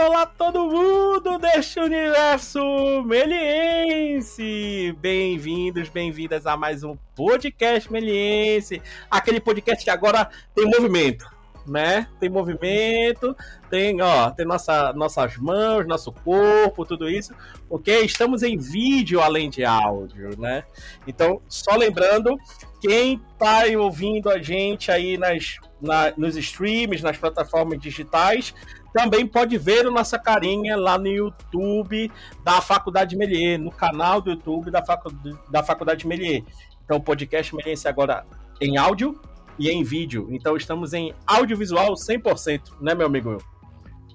olá todo mundo deste universo meliense! Bem-vindos, bem-vindas a mais um podcast meliense, aquele podcast que agora tem movimento, né? Tem movimento, tem, ó, tem nossa, nossas mãos, nosso corpo, tudo isso, porque estamos em vídeo além de áudio, né? Então, só lembrando, quem tá ouvindo a gente aí nas, na, nos streams, nas plataformas digitais, também pode ver a nossa carinha lá no YouTube da Faculdade Melier, no canal do YouTube da, Facu da Faculdade Melier. Então, o podcast Meliense agora em áudio e em vídeo. Então, estamos em audiovisual 100%, né, meu amigo?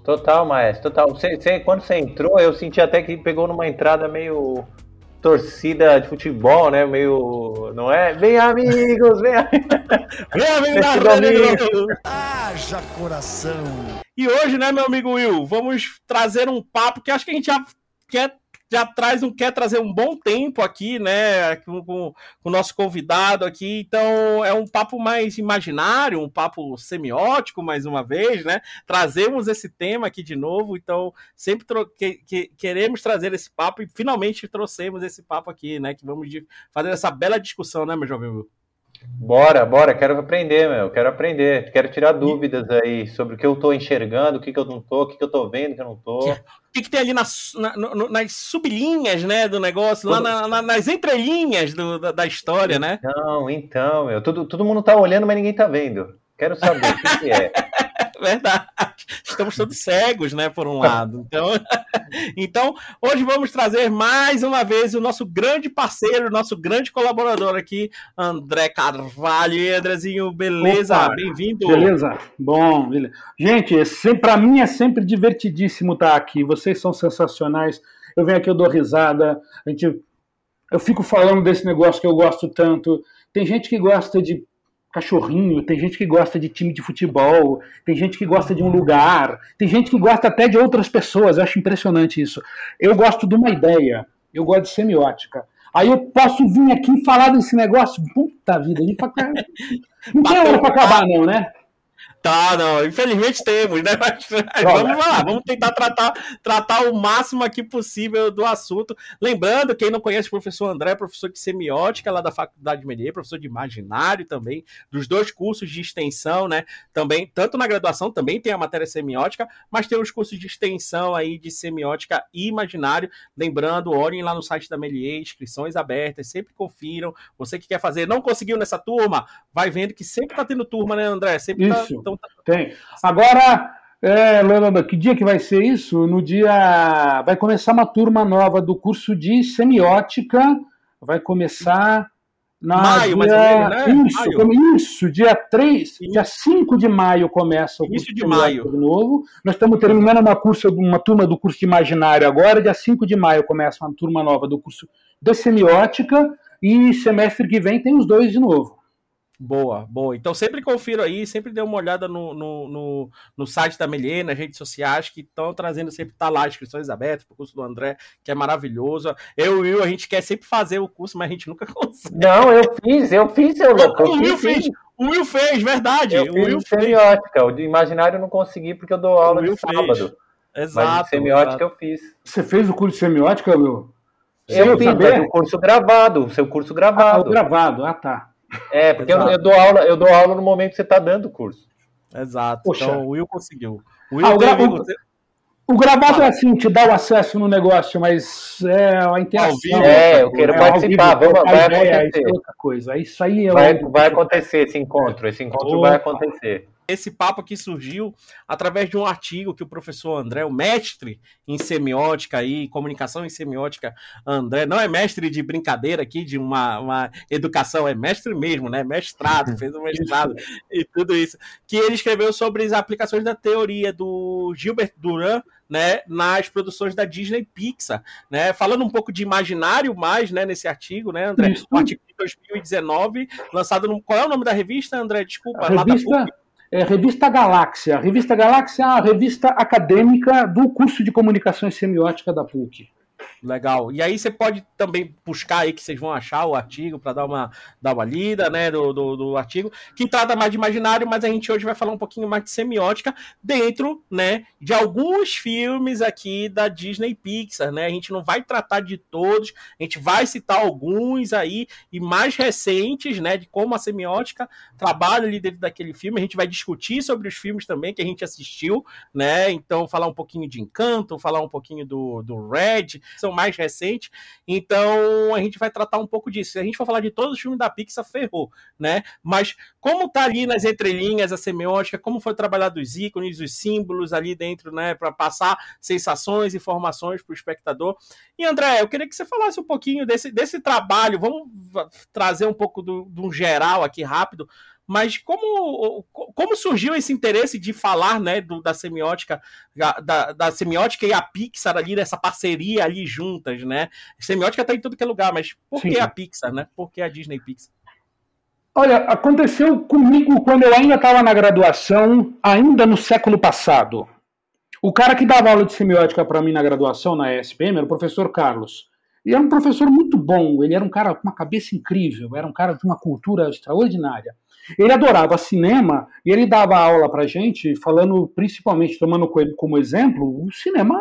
Total, maestro, total. Você, você, quando você entrou, eu senti até que pegou numa entrada meio torcida de futebol, né? Meio. Não é? Vem, amigos! Vem, vem amigos! Haja coração! E hoje, né, meu amigo Will, vamos trazer um papo que acho que a gente já quer já traz um quer trazer um bom tempo aqui, né, com, o nosso convidado aqui. Então é um papo mais imaginário, um papo semiótico mais uma vez, né? Trazemos esse tema aqui de novo. Então sempre que, que, queremos trazer esse papo e finalmente trouxemos esse papo aqui, né? Que vamos fazer essa bela discussão, né, meu jovem? Bora, bora, quero aprender, meu, quero aprender, quero tirar dúvidas aí sobre o que eu tô enxergando, o que, que eu não tô, o que, que eu tô vendo, o que eu não tô. O que, que tem ali nas, na, no, nas sublinhas, né, do negócio, lá na, na, nas entrelinhas do, da, da, história, né? Então, então, meu, todo, todo mundo tá olhando, mas ninguém tá vendo. Quero saber o que, que é. Verdade. Estamos todos cegos, né, por um lado. Então, então, hoje vamos trazer mais uma vez o nosso grande parceiro, nosso grande colaborador aqui, André Carvalho. E Andrezinho, beleza? Bem-vindo. Beleza? Bom, beleza. Gente, para mim é sempre divertidíssimo estar aqui. Vocês são sensacionais. Eu venho aqui, eu dou risada. A gente, eu fico falando desse negócio que eu gosto tanto. Tem gente que gosta de cachorrinho, tem gente que gosta de time de futebol, tem gente que gosta de um lugar, tem gente que gosta até de outras pessoas. Eu acho impressionante isso. Eu gosto de uma ideia, eu gosto de semiótica. Aí eu posso vir aqui falar desse negócio. Puta vida, não tem hora para acabar, não, né? Tá, não, infelizmente temos, né? Mas, vamos lá, vamos tentar tratar, tratar o máximo aqui possível do assunto. Lembrando, quem não conhece o professor André, professor de semiótica lá da Faculdade de Melier, professor de imaginário também, dos dois cursos de extensão, né? Também, tanto na graduação também tem a matéria semiótica, mas tem os cursos de extensão aí de semiótica e imaginário. Lembrando, olhem lá no site da Melier, inscrições abertas, sempre confiram. Você que quer fazer, não conseguiu nessa turma, vai vendo que sempre tá tendo turma, né, André? Sempre tá, Isso. Tá, tem. Agora, é, Leonardo, que dia que vai ser isso? No dia. Vai começar uma turma nova do curso de semiótica. Vai começar. Na maio, dia... mais ou menos, né? Isso, maio. isso, dia 3, isso. dia 5 de maio começa o curso de maio. de novo. Nós estamos terminando uma, curso, uma turma do curso de imaginário agora, dia 5 de maio começa uma turma nova do curso de semiótica, e semestre que vem tem os dois de novo. Boa, boa. Então sempre confiro aí, sempre dê uma olhada no, no, no, no site da Melier, nas redes sociais, que estão trazendo sempre, tá lá, inscrições abertas para o curso do André, que é maravilhoso. Eu e o Will, a gente quer sempre fazer o curso, mas a gente nunca consegue. Não, eu fiz, eu fiz, eu louco. O Will fez, o Will fez, verdade. Eu o Will fez. semiótica, o de imaginário eu não consegui porque eu dou aula de sábado. Fez. Exato. Mas semiótica exato. eu fiz. Você fez o curso de semiótica, Will? Eu fiz, mas o curso gravado, o seu curso gravado. Ah, o gravado, ah tá. É, porque eu, eu, dou aula, eu dou aula no momento que você está dando o curso. Exato. Poxa. Então o Will conseguiu. O, Will ah, o, gra o, o gravado ah. é assim, te dá o acesso no negócio, mas é a interação. É, eu quero é, participar. Vamos, vai ideia, acontecer. É outra coisa. Isso aí é vai, vai acontecer esse encontro. Esse encontro Opa. vai acontecer esse papo aqui surgiu através de um artigo que o professor André, o mestre em semiótica e comunicação em semiótica, André, não é mestre de brincadeira aqui, de uma, uma educação, é mestre mesmo, né? Mestrado, fez um mestrado e tudo isso. Que ele escreveu sobre as aplicações da teoria do Gilbert Duran né, nas produções da Disney Pixar, né, falando um pouco de imaginário mais, né, nesse artigo, né, André, um artigo de 2019, lançado no, qual é o nome da revista, André, desculpa, a revista, é, Revista Galáxia. Revista Galáxia é a revista acadêmica do curso de Comunicação e Semiótica da PUC. Legal. E aí você pode também buscar aí que vocês vão achar o artigo para dar uma, dar uma lida, né, do, do, do, artigo, que trata mais de imaginário, mas a gente hoje vai falar um pouquinho mais de semiótica dentro, né, de alguns filmes aqui da Disney Pixar, né? A gente não vai tratar de todos, a gente vai citar alguns aí e mais recentes, né, de como a semiótica trabalha ali dentro daquele filme. A gente vai discutir sobre os filmes também que a gente assistiu, né? Então falar um pouquinho de Encanto, falar um pouquinho do, do Red, são mais recente. Então a gente vai tratar um pouco disso. Se a gente for falar de todos os filmes da Pixar, ferrou, né? Mas como tá ali nas entrelinhas a semiótica, como foi trabalhado os ícones, os símbolos ali dentro, né, para passar sensações, informações para o espectador. E André, eu queria que você falasse um pouquinho desse, desse trabalho. Vamos trazer um pouco de um geral aqui rápido mas como, como surgiu esse interesse de falar né, do, da semiótica, da, da, semiótica e a Pixar ali, dessa parceria ali juntas, né? Semiótica está em todo que é lugar, mas por Sim. que a Pixar, né? Por que a Disney Pixar? Olha, aconteceu comigo quando eu ainda estava na graduação, ainda no século passado. O cara que dava aula de semiótica para mim na graduação, na ESPM, era o professor Carlos. E era um professor muito bom, ele era um cara com uma cabeça incrível, era um cara de uma cultura extraordinária. Ele adorava cinema e ele dava aula pra gente, falando principalmente, tomando como exemplo, o cinema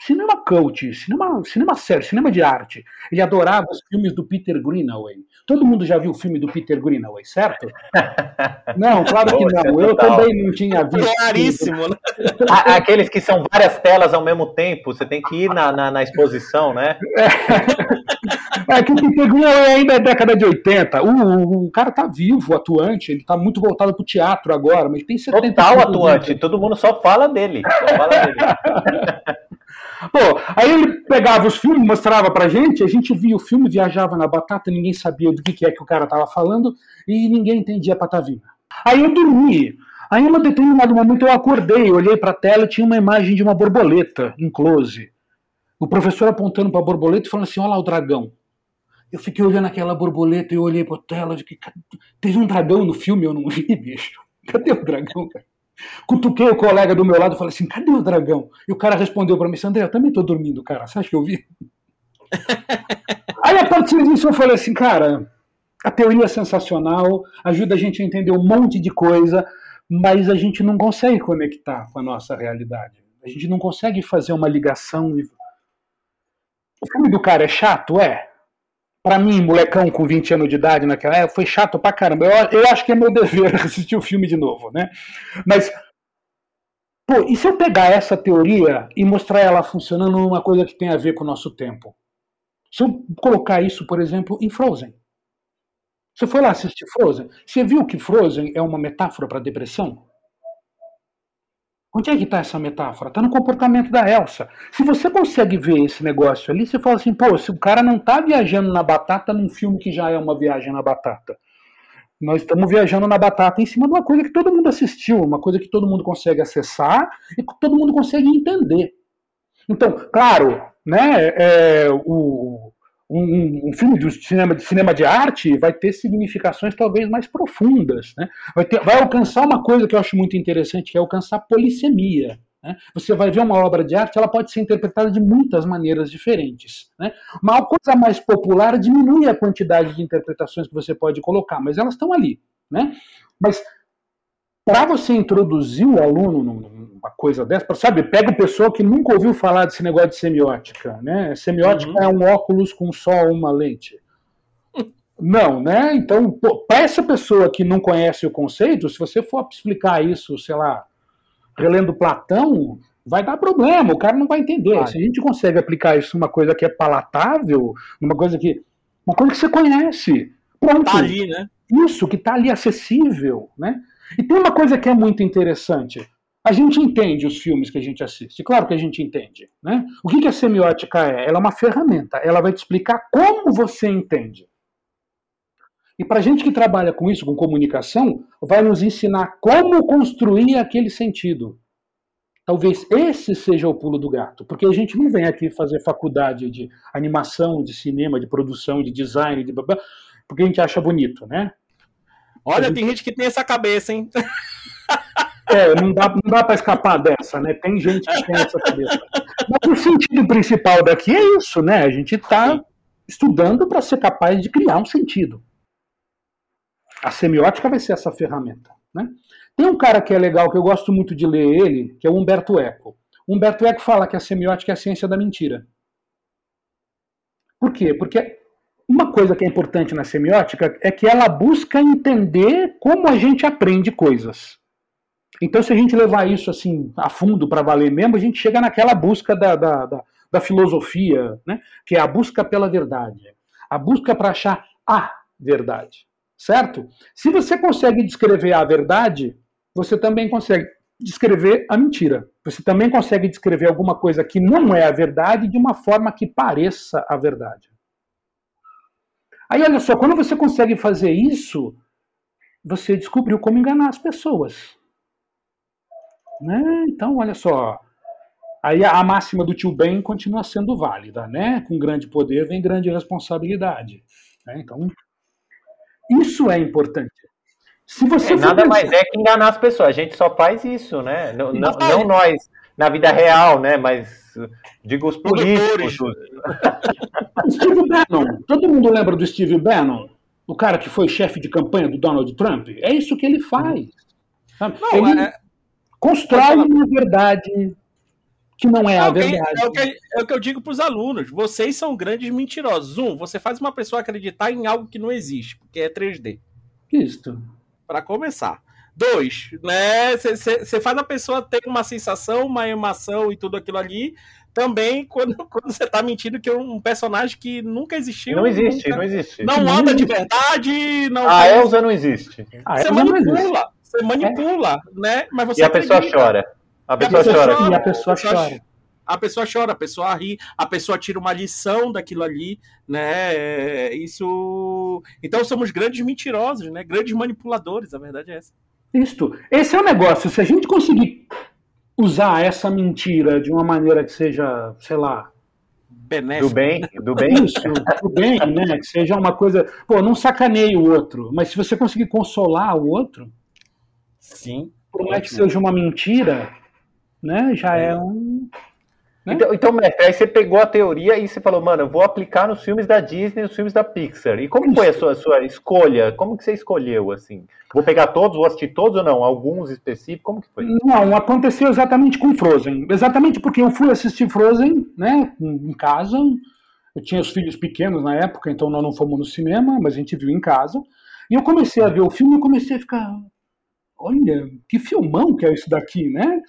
cinema cult, cinema, cinema sério, cinema de arte. Ele adorava os filmes do Peter Greenaway. Todo mundo já viu o filme do Peter Greenaway, certo? Não, claro que não. Eu também não tinha visto. Claríssimo, né? Aqueles que são várias telas ao mesmo tempo, você tem que ir na, na, na exposição, né? É. é que o Peter Greenaway ainda é década de 80. O, o, o cara tá vivo, atuante, ele tá muito voltado pro teatro agora, mas tem 70 Total atuante, todo mundo só fala dele. Só fala dele. Pô, aí ele pegava os filmes, mostrava pra gente, a gente via o filme, viajava na batata, ninguém sabia do que, que é que o cara tava falando e ninguém entendia a patavina. Aí eu dormi. Aí, em um determinado momento, eu acordei, olhei pra tela e tinha uma imagem de uma borboleta em close. O professor apontando pra borboleta e falando assim: olha lá o dragão. Eu fiquei olhando aquela borboleta e olhei pra tela e fiquei, teve um dragão no filme, eu não vi, bicho. Cadê o dragão, cara? Cutuquei o colega do meu lado e falei assim: cadê o dragão? E o cara respondeu para mim assim: André, eu também tô dormindo, cara. Você acha que eu vi? Aí a partir disso eu falei assim: cara, a teoria é sensacional, ajuda a gente a entender um monte de coisa, mas a gente não consegue conectar com a nossa realidade. A gente não consegue fazer uma ligação. O filme do cara é chato? É para mim, molecão com 20 anos de idade naquela época, foi chato pra caramba. Eu, eu acho que é meu dever assistir o filme de novo, né? Mas, pô, e se eu pegar essa teoria e mostrar ela funcionando numa coisa que tem a ver com o nosso tempo? Se eu colocar isso, por exemplo, em Frozen. Você foi lá assistir Frozen? Você viu que Frozen é uma metáfora para depressão? Onde é que está essa metáfora? Está no comportamento da Elsa. Se você consegue ver esse negócio ali, você fala assim, pô, se o cara não está viajando na batata num filme que já é uma viagem na batata. Nós estamos viajando na batata em cima de uma coisa que todo mundo assistiu, uma coisa que todo mundo consegue acessar e que todo mundo consegue entender. Então, claro, né, é, o, um, um, filme de cinema, de cinema de arte vai ter significações talvez mais profundas. Né? Vai, ter, vai alcançar uma coisa que eu acho muito interessante, que é alcançar polissemia. Né? Você vai ver uma obra de arte, ela pode ser interpretada de muitas maneiras diferentes. Né? Uma coisa mais popular diminui a quantidade de interpretações que você pode colocar, mas elas estão ali. Né? Mas para você introduzir o aluno numa coisa dessa, sabe, pega o pessoa que nunca ouviu falar desse negócio de semiótica, né? Semiótica uhum. é um óculos com só uma lente. Não, né? Então, para essa pessoa que não conhece o conceito, se você for explicar isso, sei lá, relendo Platão, vai dar problema, o cara não vai entender. Se a gente consegue aplicar isso numa coisa que é palatável, numa coisa que. Uma coisa que você conhece. Pronto. Tá ali, né? Isso, que tá ali acessível, né? E tem uma coisa que é muito interessante. A gente entende os filmes que a gente assiste, claro que a gente entende. Né? O que, a semiótica é? Ela é uma ferramenta, ela vai te explicar como você entende. E para a gente que trabalha com isso, com comunicação, vai nos ensinar como construir aquele sentido. Talvez esse seja o pulo do gato, porque a gente não vem aqui fazer faculdade de animação, de cinema, de produção, de design, de babá, porque a gente acha bonito, né? Olha, tem gente que tem essa cabeça, hein? É, não dá, não dá para escapar dessa, né? Tem gente que tem essa cabeça. Mas o sentido principal daqui é isso, né? A gente está estudando para ser capaz de criar um sentido. A semiótica vai ser essa ferramenta. Né? Tem um cara que é legal, que eu gosto muito de ler ele, que é o Humberto Eco. Humberto Eco fala que a semiótica é a ciência da mentira. Por quê? Porque uma coisa que é importante na semiótica é que ela busca entender como a gente aprende coisas. Então, se a gente levar isso assim a fundo para valer mesmo, a gente chega naquela busca da, da, da, da filosofia, né? que é a busca pela verdade, a busca para achar a verdade, certo? Se você consegue descrever a verdade, você também consegue descrever a mentira. Você também consegue descrever alguma coisa que não é a verdade de uma forma que pareça a verdade. Aí, olha só, quando você consegue fazer isso, você descobriu como enganar as pessoas. Né? Então, olha só. Aí a máxima do tio Ben continua sendo válida, né? Com grande poder vem grande responsabilidade. Né? Então, isso é importante. Se você é, nada pensar... mais é que enganar as pessoas. A gente só faz isso, né? Não, não, não nós na vida real, né? Mas digo os políticos. Steve Bannon. Todo mundo lembra do Steve Bannon? O cara que foi chefe de campanha do Donald Trump? É isso que ele faz. Não, ele... é Constrói uma verdade que não é a verdade. É o que, é o que eu digo para os alunos. Vocês são grandes mentirosos. Um, você faz uma pessoa acreditar em algo que não existe, porque é 3D. Isso. Para começar. Dois, né? Você faz a pessoa ter uma sensação, uma emoção e tudo aquilo ali. Também quando, quando você tá mentindo que é um personagem que nunca existiu. Não existe, nunca, não existe. Não anda de verdade. Não a Elsa não existe. Você manipula. Você manipula, é. né? Mas você e a pessoa chora. A pessoa, a pessoa chora. chora. E a pessoa chora. A pessoa chora, a pessoa ri, a pessoa tira uma lição daquilo ali, né? Isso. Então somos grandes mentirosos, né? Grandes manipuladores, a verdade é essa. Isto. Esse é o negócio. Se a gente conseguir usar essa mentira de uma maneira que seja, sei lá, benéfico. Do bem, do bem. Isso, do bem, né? Que seja uma coisa. Pô, não sacaneie o outro, mas se você conseguir consolar o outro, Sim. Por mais que seja uma mentira, né? Já é, é um. Né? Então, então, mestre, aí você pegou a teoria e você falou, mano, eu vou aplicar nos filmes da Disney, nos filmes da Pixar. E como foi a sua, a sua escolha? Como que você escolheu, assim? Vou pegar todos, vou assistir todos ou não? Alguns específicos? Como que foi? Não, aconteceu exatamente com Frozen. Exatamente porque eu fui assistir Frozen, né, em casa. Eu tinha os filhos pequenos na época, então nós não fomos no cinema, mas a gente viu em casa. E eu comecei a ver o filme e comecei a ficar, olha, que filmão que é isso daqui, né?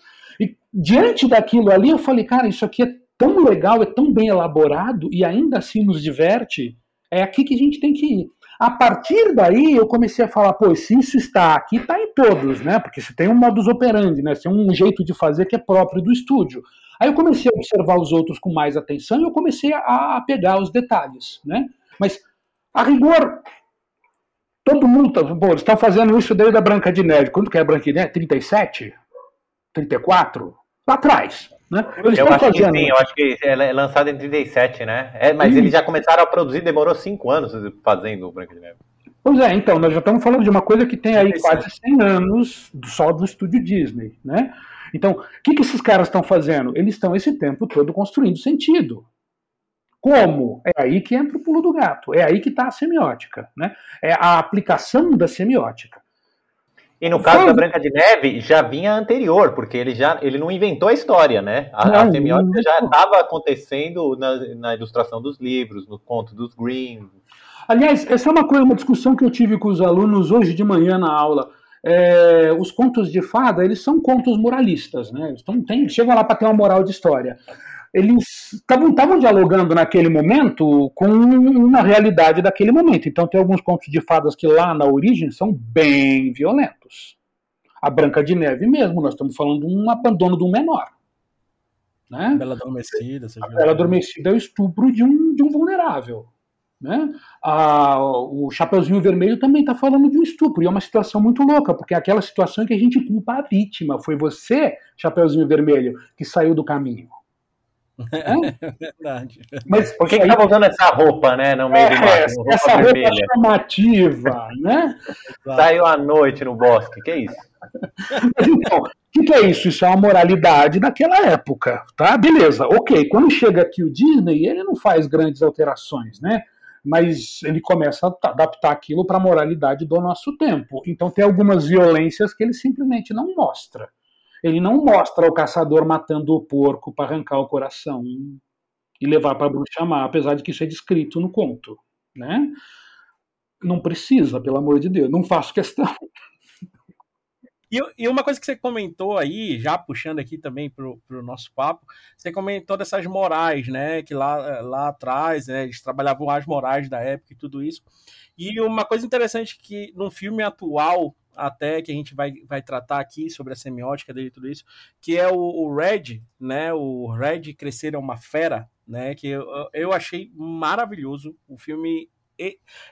Diante daquilo ali, eu falei, cara, isso aqui é tão legal, é tão bem elaborado e ainda assim nos diverte. É aqui que a gente tem que ir. A partir daí, eu comecei a falar, pô, se isso está aqui, está em todos, né? Porque se tem um modus operandi, né? Se tem um jeito de fazer que é próprio do estúdio. Aí eu comecei a observar os outros com mais atenção e eu comecei a, pegar os detalhes, né? Mas, a rigor, Todo mundo, tá, eles estão fazendo isso desde a Branca de Neve. Quando que é a Branca de Neve? 37? 34? Lá atrás. Né? Eu acho fazendo... que sim, eu acho que ela é lançada em 37, né? É, mas eles já começaram a produzir, demorou 5 anos fazendo o Branca de Neve. Pois é, então, nós já estamos falando de uma coisa que tem aí quase 100 anos só do estúdio Disney, né? Então, o que, que esses caras estão fazendo? Eles estão esse tempo todo construindo sentido. Como? É aí que entra o pulo do gato. É aí que está a semiótica. Né? É a aplicação da semiótica. E no caso da Branca de Neve, já vinha anterior, porque ele já ele não inventou a história, né? A, não, a semiótica não. já estava acontecendo na, na, ilustração dos livros, no conto dos Grimm. Aliás, essa é uma coisa, uma discussão que eu tive com os alunos hoje de manhã na aula. É, os contos de fada, eles são contos moralistas, né? Eles tão, tem, chegam lá para ter uma moral de história eles estavam dialogando naquele momento com uma realidade daquele momento. Então tem alguns contos de fadas que lá na origem são bem violentos. A Branca de Neve mesmo, nós estamos falando de um abandono de um menor. Né? Bela Adormecida. A Bela Adormecida é o estupro de um, de um vulnerável. Né? A, o Chapeuzinho Vermelho também está falando de um estupro, e é uma situação muito louca, porque é aquela situação que a gente culpa a vítima. Foi você, Chapeuzinho Vermelho, que saiu do caminho. É verdade. Mas por que estava usando essa roupa, né? No meio é, do mato, roupa essa vermelha. roupa chamativa, né? Saiu à noite no bosque, que é isso? Mas, então, o que, que, é isso? Isso é uma moralidade daquela época, tá? Beleza, ok. Quando chega aqui o Disney, ele não faz grandes alterações, né? Mas ele começa a adaptar aquilo para a moralidade do nosso tempo. Então tem algumas violências que ele simplesmente não mostra. Ele não mostra o caçador matando o porco para arrancar o coração e levar para a bruxa má, apesar de que isso é descrito no conto, né? Não precisa, pelo amor de Deus, não faço questão. E, e, uma coisa que você comentou aí, já puxando aqui também para o nosso papo, você comentou dessas morais, né? Que lá, lá atrás, né, eles trabalhavam as morais da época e tudo isso. E uma coisa interessante que num filme atual, até que a gente vai, vai tratar aqui sobre a semiótica dele e tudo isso, que é o, o Red, né? O Red Crescer é uma Fera, né? Que eu, eu achei maravilhoso. O filme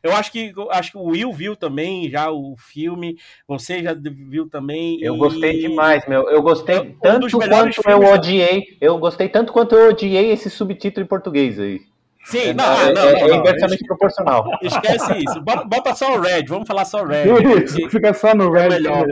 eu acho que acho que o Will viu também já o filme, você já viu também. Eu e... gostei demais, meu. Eu gostei um tanto quanto eu odiei. Eu gostei tanto quanto eu odiei esse subtítulo em português aí. Sim, é, não, é, não, é, não, é inversamente proporcional. Esquece isso. Bota, bota, só o Red, vamos falar só o Red. Isso, fica só no Red. É melhor.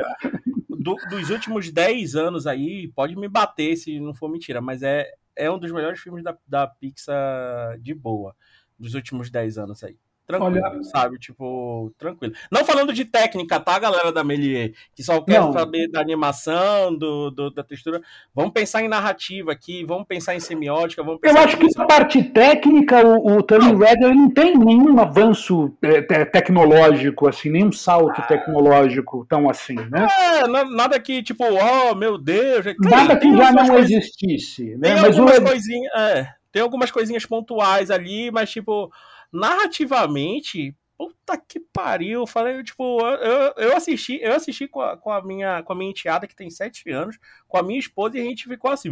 Do, dos últimos 10 anos aí, pode me bater se não for mentira, mas é, é um dos melhores filmes da, da Pixar de boa, dos últimos 10 anos aí. Tranquilo, Olha... sabe? Tipo, tranquilo. Não falando de técnica, tá, galera da Melier? Que só quer não. saber da animação, do, do, da textura. Vamos pensar em narrativa aqui, vamos pensar em semiótica, vamos Eu acho que na parte técnica, o, o Turning Red não tem nenhum avanço é, tecnológico, assim, nenhum salto tecnológico tão assim, né? É, nada que, tipo, oh, meu Deus. Nada que já não coisas... existisse. Né? Tem mas algumas o... coisinhas. É, tem algumas coisinhas pontuais ali, mas, tipo narrativamente, puta que pariu. Eu falei, tipo, eu, eu assisti, eu assisti com a, com a, minha, com a minha enteada, que tem sete anos, com a minha esposa, e a gente ficou assim,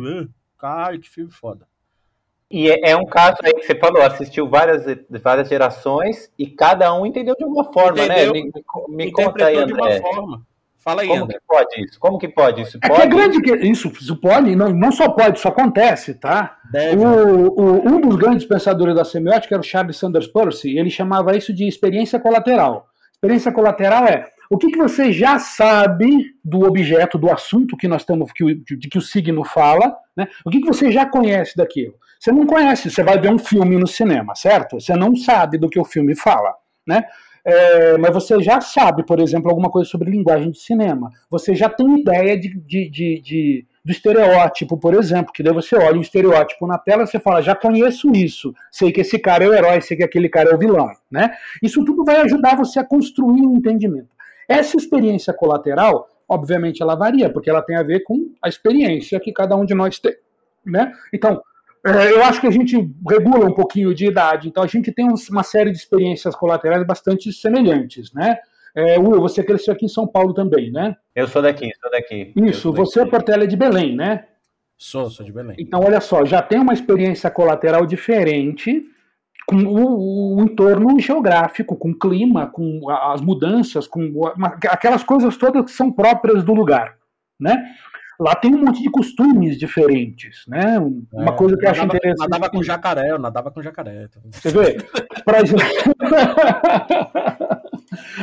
cara, que filme foda. E é, é, um caso aí que você falou, assistiu várias, várias gerações e cada um entendeu de uma forma, né? entendeu, né? Me, me conta aí, André. De uma forma. Fala aí, Como André. que pode isso? Como que pode isso? Pode? É que é grande que isso, isso pode, não, não só pode, isso acontece, tá? Deve. O, o, um dos grandes pensadores da semiótica era o Charles Sanders Peirce, e ele chamava isso de experiência colateral. Experiência colateral é o que, que você já sabe do objeto, do assunto que nós estamos, que, de que o signo fala, né? O que, que você já conhece daquilo? Você não conhece, você vai ver um filme no cinema, certo? Você não sabe do que o filme fala, né? É, mas você já sabe, por exemplo, alguma coisa sobre linguagem de cinema. Você já tem ideia de, de, de, de do estereótipo, por exemplo, que daí você olha um estereótipo na tela e você fala, já conheço isso, sei que esse cara é o herói, sei que aquele cara é o vilão, né? Isso tudo vai ajudar você a construir um entendimento. Essa experiência colateral, obviamente, ela varia, porque ela tem a ver com a experiência que cada um de nós tem, né? Então, eu acho que a gente regula um pouquinho de idade, então a gente tem uma série de experiências colaterais bastante semelhantes, né? É, Will, você cresceu aqui em São Paulo também, né? Eu sou daqui, sou daqui. Isso, sou você, daqui. Portela, é de Belém, né? Sou, sou de Belém. Então, olha só, já tem uma experiência colateral diferente com o, o entorno geográfico, com o clima, com as mudanças, com uma, aquelas coisas todas que são próprias do lugar, né? Lá tem um monte de costumes diferentes, né? Uma é, coisa que eu acho nadava, interessante. Nadava com jacaré, eu nadava com jacaré. Você vê? Pra...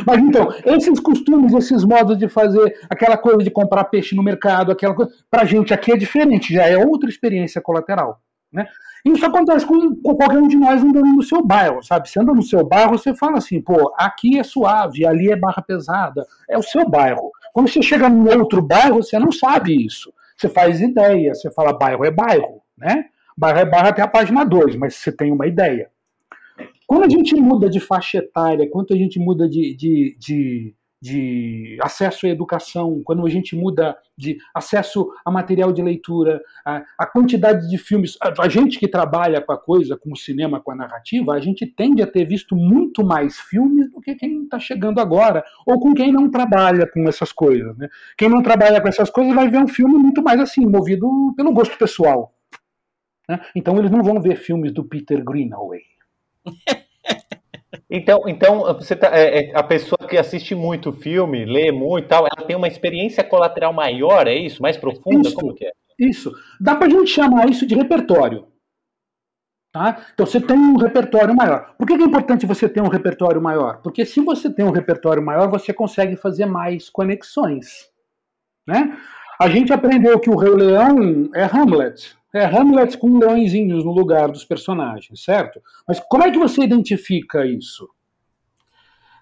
Mas então, esses costumes, esses modos de fazer, aquela coisa de comprar peixe no mercado, aquela coisa, pra gente aqui é diferente, já é outra experiência colateral. Né? Isso acontece com, com, qualquer um de nós andando no seu bairro, sabe? Você anda no seu bairro, você fala assim, pô, aqui é suave, ali é barra pesada. É o seu bairro. Quando você chega num outro bairro, você não sabe isso. Você faz ideia, você fala bairro é bairro, né? Bairro é bairro até a página 2, mas você tem uma ideia. Quando a gente muda de faixa etária, quando a gente muda de, de, de, de acesso à educação, quando a gente muda de acesso a material de leitura, a, a quantidade de filmes, a, a, gente que trabalha com a coisa, com o cinema, com a narrativa, a gente tende a ter visto muito mais filmes do que quem está chegando agora, ou com quem não trabalha com essas coisas. Né? Quem não trabalha com essas coisas vai ver um filme muito mais assim, movido pelo gosto pessoal. Né? Então eles não vão ver filmes do Peter Greenaway. Então, então você tá, é, é, a pessoa que assiste muito filme, lê muito e tal, ela tem uma experiência colateral maior, é isso? Mais profunda? Isso, Como que é? Isso. Dá pra gente chamar isso de repertório. Tá? Então você tem um repertório maior. Por que é importante você ter um repertório maior? Porque se você tem um repertório maior, você consegue fazer mais conexões. Né? A gente aprendeu que o Rei Leão é Hamlet. É Hamlet com leõezinhos no lugar dos personagens, certo? Mas como é que você identifica isso?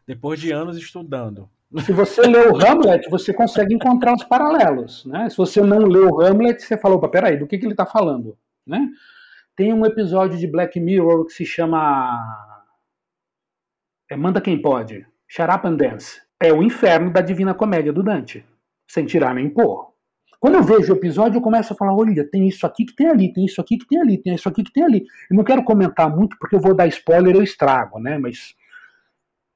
Depois de anos estudando. Se você leu Hamlet, você consegue encontrar os paralelos. Né? Se você não leu Hamlet, você fala, opa, peraí, do que, que ele está falando? Né? Tem um episódio de Black Mirror que se chama. É Manda Quem Pode. Shut Up and Dance. É o inferno da Divina Comédia do Dante. Sem tirar nem pôr. Quando eu vejo o episódio, eu começo a falar: olha, tem isso aqui que tem ali, tem isso aqui que tem ali, tem isso aqui que tem ali. Eu não quero comentar muito porque eu vou dar spoiler eu estrago, né? Mas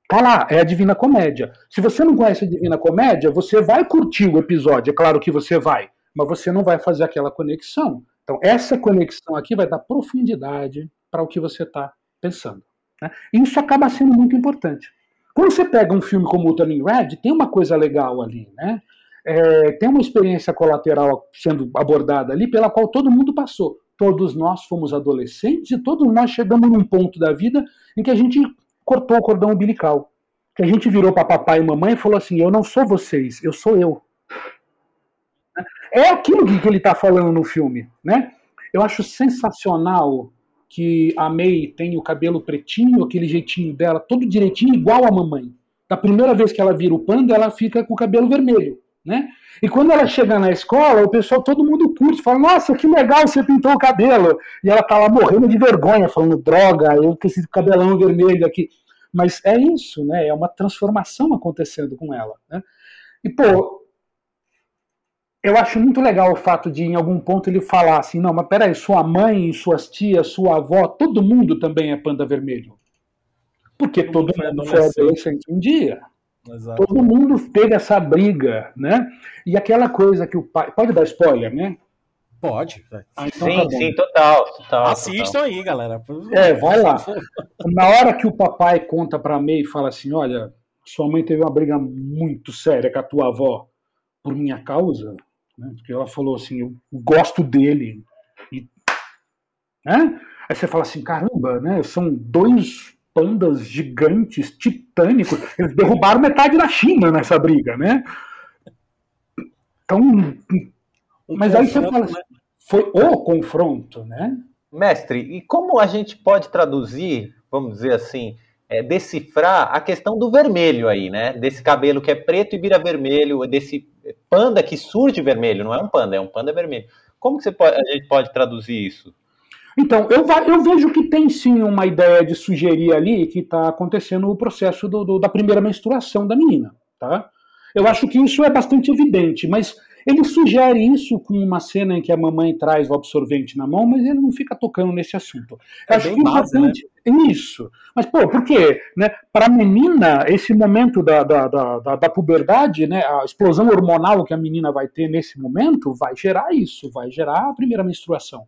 tá lá, é a Divina Comédia. Se você não conhece a Divina Comédia, você vai curtir o episódio, é claro que você vai, mas você não vai fazer aquela conexão. Então, essa conexão aqui vai dar profundidade para o que você está pensando. Né? E isso acaba sendo muito importante. Quando você pega um filme como o Turning Red, tem uma coisa legal ali, né? É, tem uma experiência colateral sendo abordada ali pela qual todo mundo passou. Todos nós fomos adolescentes e todos nós chegamos num ponto da vida em que a gente cortou o cordão umbilical. Que a gente virou para papai e mamãe e falou assim: Eu não sou vocês, eu sou eu. É aquilo que ele está falando no filme, né? Eu acho sensacional que a May tem o cabelo pretinho, aquele jeitinho dela, todo direitinho, igual a mamãe. Da primeira vez que ela vira o panda, ela fica com o cabelo vermelho, né? E quando ela chega na escola, o pessoal, todo mundo curte, fala, nossa, que legal, você pintou o cabelo. E ela tá lá morrendo de vergonha, falando, droga, eu com esse cabelão vermelho aqui. Mas é isso, né? É uma transformação acontecendo com ela, né? E, pô, eu acho muito legal o fato de, em algum ponto, ele falar assim: não, mas peraí, sua mãe, suas tias, sua avó, todo mundo também é panda vermelho. Porque todo, mundo foi adolescente um dia. Exato. Todo mundo teve essa briga, né? E aquela coisa que o pai. Pode dar spoiler, né? Pode. Ah, então sim, tá sim, total, total. Assistam total. aí, galera. É, vai lá. Na hora que o papai conta pra May e fala assim: olha, sua mãe teve uma briga muito séria com a tua avó por minha causa, né? Porque ela falou assim, eu gosto dele. E, né? Aí você fala assim, caramba, né? São dois pandas gigantes, titânicos. Eles derrubaram metade da China nessa briga, né? Então, mas aí você fala assim, foi o confronto, né? Mestre, e como a gente pode traduzir, vamos dizer assim, é, decifrar a questão do vermelho aí, né? Desse cabelo que é preto e vira vermelho, desse panda que surge vermelho, não é um panda, é um panda vermelho. Como que você pode, a gente pode traduzir isso? Então, eu, eu vejo que tem sim uma ideia de sugerir ali que está acontecendo o processo do, do, da primeira menstruação da menina, tá? Eu acho que isso é bastante evidente, mas ele sugere isso com uma cena em que a mamãe traz o absorvente na mão, mas ele não fica tocando nesse assunto. Eu é acho que base, né? isso. Mas, pô, por quê? Né? Para a menina, esse momento da, da, da, da, puberdade, né, a explosão hormonal que a menina vai ter nesse momento, vai gerar isso, vai gerar a primeira menstruação.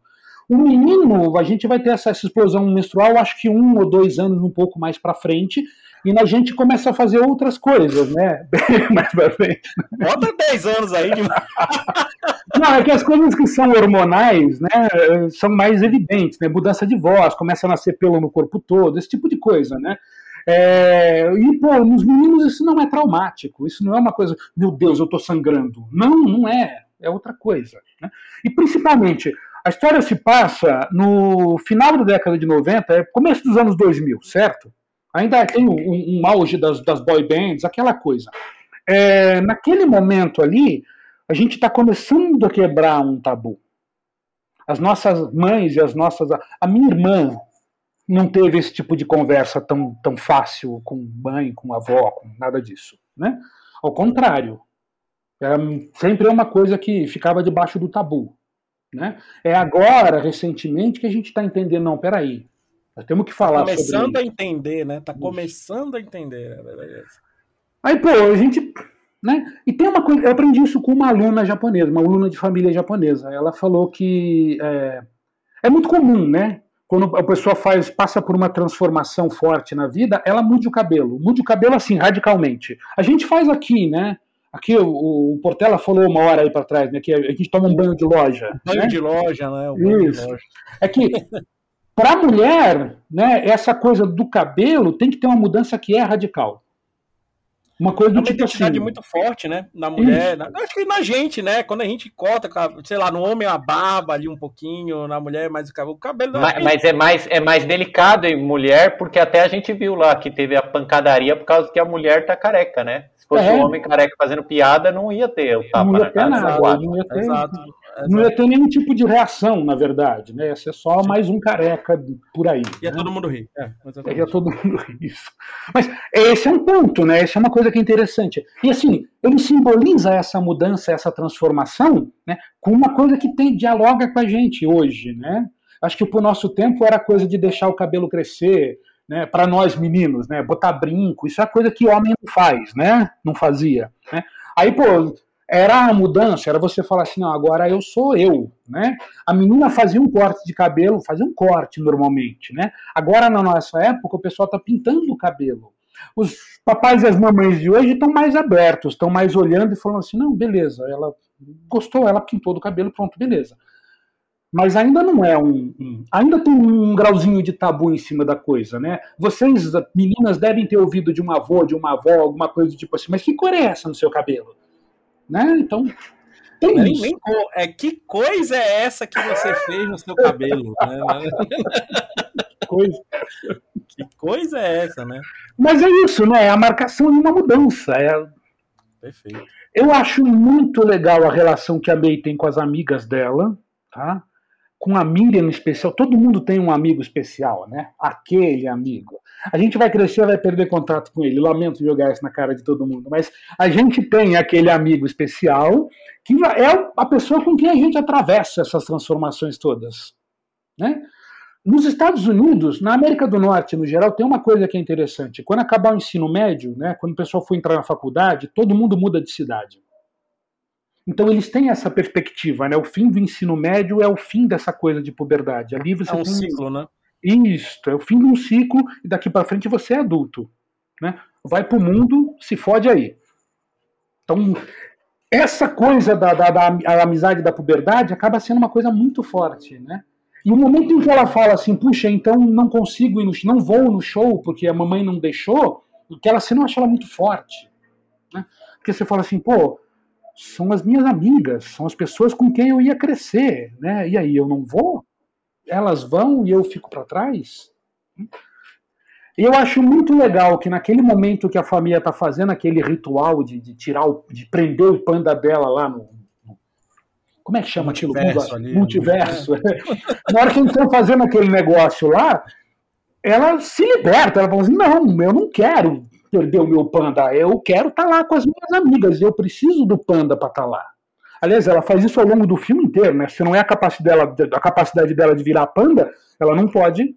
O menino, a gente vai ter essa, essa explosão menstrual, acho que um ou dois anos um pouco mais para frente, e a gente começa a fazer outras coisas, né? Mais pra frente. Bota 10 anos aí. De... Não, é que as coisas que são hormonais, né, são mais evidentes, né? Mudança de voz, começa a nascer pelo no corpo todo, esse tipo de coisa, né? É, e, pô, nos meninos isso não é traumático, isso não é uma coisa, meu Deus, eu tô sangrando. Não, não é, é outra coisa. Né? E principalmente, a história se passa no final da década de 90, é começo dos anos 2000, certo? Ainda tem um, um auge das, das boy bands, aquela coisa. É, naquele momento ali, a gente está começando a quebrar um tabu. As nossas mães e as nossas. A minha irmã não teve esse tipo de conversa tão, tão fácil com mãe, com avó, com nada disso. Né? Ao contrário, era, sempre é uma coisa que ficava debaixo do tabu. Né? É agora, recentemente, que a gente está entendendo, não, peraí, nós temos que falar tá começando sobre... a entender, né? Tá começando a entender. Aí, pô, a gente. Né? E tem uma coisa, eu aprendi isso com uma aluna japonesa, uma aluna de família japonesa. Ela falou que é, é muito comum, né? Quando a pessoa faz, passa por uma transformação forte na vida, ela mude o cabelo. Mude o cabelo assim, radicalmente. A gente faz aqui, né? Aqui o, o Portela falou uma hora aí para trás, né? Que a gente toma um banho de loja. Banho né? de loja, né? Banho Isso. De loja. É que Para a mulher, né, essa coisa do cabelo tem que ter uma mudança que é radical. Uma coisa do é uma tipo identidade assim. muito forte, né? Na mulher. Na, acho que na gente, né? Quando a gente corta, sei lá, no homem a barba ali um pouquinho, na mulher mais o cabelo. O cabelo mas, mas, é, mais, é mais delicado em mulher, porque até a gente viu lá que teve a pancadaria por causa que a mulher tá careca, né? Se fosse é. um homem careca fazendo piada, não ia ter o tapa não ia ter nada, não ia ter, Exato. Não ia ter nenhum tipo de reação, na verdade, né? Ia ser só Sim. mais um careca por aí. Ia né? todo mundo rir. É, ia todo mundo rir. Isso. Mas esse é um ponto, né? Essa é uma coisa que é interessante. E assim, ele simboliza essa mudança, essa transformação, né? Com uma coisa que tem dialoga com a gente hoje, né? Acho que pro nosso tempo era coisa de deixar o cabelo crescer, né, para nós meninos, né, botar brinco, isso é coisa que homem não faz, né, não fazia, né. Aí, pô, era a mudança, era você falar assim, não, agora eu sou eu, né? A menina fazia um corte de cabelo, fazia um corte normalmente, né? Agora na nossa época o pessoal tá pintando o cabelo. Os papais e as mamães de hoje estão mais abertos, estão mais olhando e falando assim, não, beleza, ela gostou, ela pintou do cabelo, pronto, beleza mas ainda não é um, um, ainda tem um grauzinho de tabu em cima da coisa, né? Vocês, meninas, devem ter ouvido de uma avó, de uma avó, alguma coisa do tipo assim, mas que cor é essa no seu cabelo? Né? Então, tem nem, isso. É, que coisa é essa que você fez no seu cabelo? né? coisa. Que coisa é essa, né? Mas é isso, né? É a marcação de uma mudança. É... Perfeito. Eu acho muito legal a relação que a May tem com as amigas dela, tá? Com a Miriam especial, todo mundo tem um amigo especial, né? Aquele amigo. A gente vai crescer, vai perder contato com ele. Lamento jogar isso na cara de todo mundo, mas a gente tem aquele amigo especial que é a pessoa com quem a gente atravessa essas transformações todas, né? Nos Estados Unidos, na América do Norte no geral, tem uma coisa que é interessante. Quando acabar o ensino médio, né, quando o pessoal for entrar na faculdade, todo mundo muda de cidade. Então eles têm essa perspectiva, né? O fim do ensino médio é o fim dessa coisa de puberdade. Ali você é um tem... ciclo, né? Isso, é o fim de um ciclo e daqui para frente você é adulto, né? Vai pro mundo, se fode aí. Então essa coisa da, da, da amizade da puberdade acaba sendo uma coisa muito forte, né? E o momento em que ela fala assim, puxa, então não consigo ir no, não vou no show porque a mamãe não deixou, aquela cena eu acho ela muito forte, né? Porque você fala assim, pô, são as minhas amigas, são as pessoas com quem eu ia crescer, né? E aí eu não vou, elas vão e eu fico para trás. E eu acho muito legal que naquele momento que a família está fazendo aquele ritual de, de, tirar, o, de prender o panda dela lá no, no como é que chama aquilo? Multiverso. Ali, Multiverso. Na hora que eles estão fazendo aquele negócio lá, ela se liberta, ela fala assim, não, eu não quero perder o meu panda. Eu quero estar tá lá com as minhas amigas. Eu preciso do panda para estar tá lá. Aliás, ela faz isso ao longo do filme inteiro, né? Se não é a capacidade dela, a capacidade dela de virar panda, ela não pode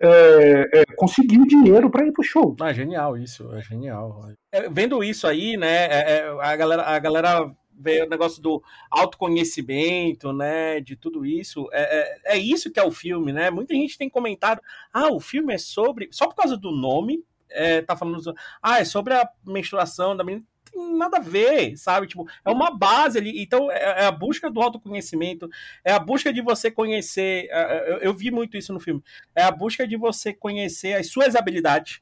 é, é, conseguir o dinheiro para ir pro show. Ah, genial isso, é genial. É, vendo isso aí, né? É, é, a galera, a galera vê o negócio do autoconhecimento, né? De tudo isso. É, é, isso que é o filme, né? Muita gente tem comentado: ah, o filme é sobre. Só por causa do nome, é, tá falando. Ah, é sobre a menstruação da menina. Tem nada a ver, sabe? Tipo, é uma base ali. Então, é, é a busca do autoconhecimento, é a busca de você conhecer. É, é, eu, eu vi muito isso no filme. É a busca de você conhecer as suas habilidades.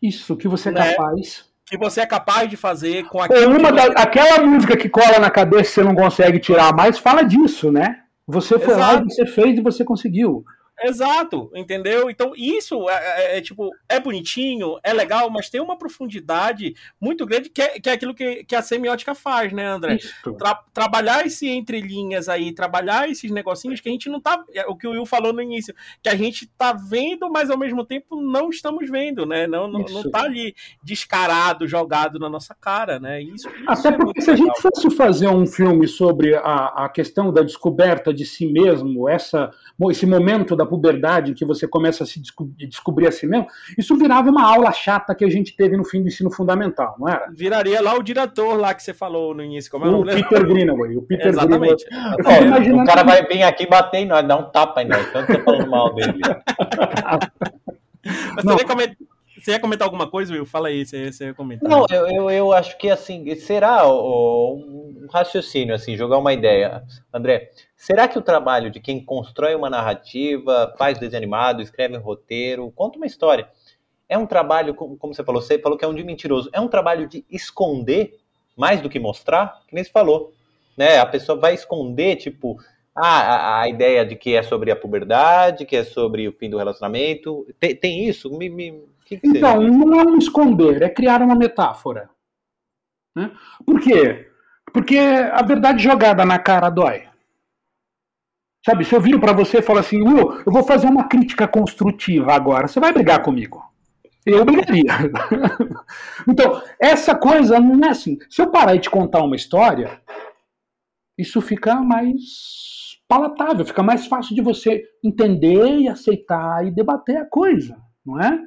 Isso, que você é né? capaz que você é capaz de fazer com aquilo. Uma da, aquela música que cola na cabeça e você não consegue tirar mais, fala disso, né? Você foi Exato. lá você fez e você conseguiu. Exato, entendeu? Então isso é, é, é, tipo, é bonitinho, é legal, mas tem uma profundidade muito grande que é, que é aquilo que, que a semiótica faz, né, André? Tra trabalhar esse entrelinhas aí, trabalhar esses negocinhos que a gente não tá. É o que o Will falou no início, que a gente tá vendo, mas ao mesmo tempo não estamos vendo, né? Não, não, não tá ali descarado, jogado na nossa cara, né? Isso, isso Até porque se legal. a gente fosse fazer um filme sobre a, a questão da descoberta de si mesmo, essa, esse momento da puberdade, em que você começa a se desco descobrir a si mesmo, isso virava uma aula chata que a gente teve no fim do ensino fundamental, não era? Viraria lá o diretor lá que você falou no início, como é o Peter Greenaway. O Peter Exatamente. Greenaway. o cara vai vir aqui bater em nós, dar um tapa em nós, tanto você falando mal dele. você, vê como é, Você ia comentar alguma coisa, Will? Fala aí, você, você ia comentar. Não, eu, eu, eu acho que assim, será um raciocínio, assim, jogar uma ideia. André, será que o trabalho de quem constrói uma narrativa, faz desenho animado, escreve um roteiro, conta uma história, é um trabalho, como você falou, você falou que é um de mentiroso, é um trabalho de esconder mais do que mostrar? Que nem você falou. Né? A pessoa vai esconder, tipo, ah, a, a, ideia de que é sobre a puberdade, que é sobre o fim do relacionamento. Tem, tem isso? Me, me, que que então, seja? não é um esconder, é criar uma metáfora. Né? Por quê? Porque a verdade jogada na cara dói. Sabe, se eu viro para você e falo assim, Will, eu vou fazer uma crítica construtiva agora, você vai brigar comigo. Eu brigaria. então, essa coisa não é assim. Se eu parar e te contar uma história, isso fica mais palatável, fica mais fácil de você entender e aceitar e debater a coisa, não é?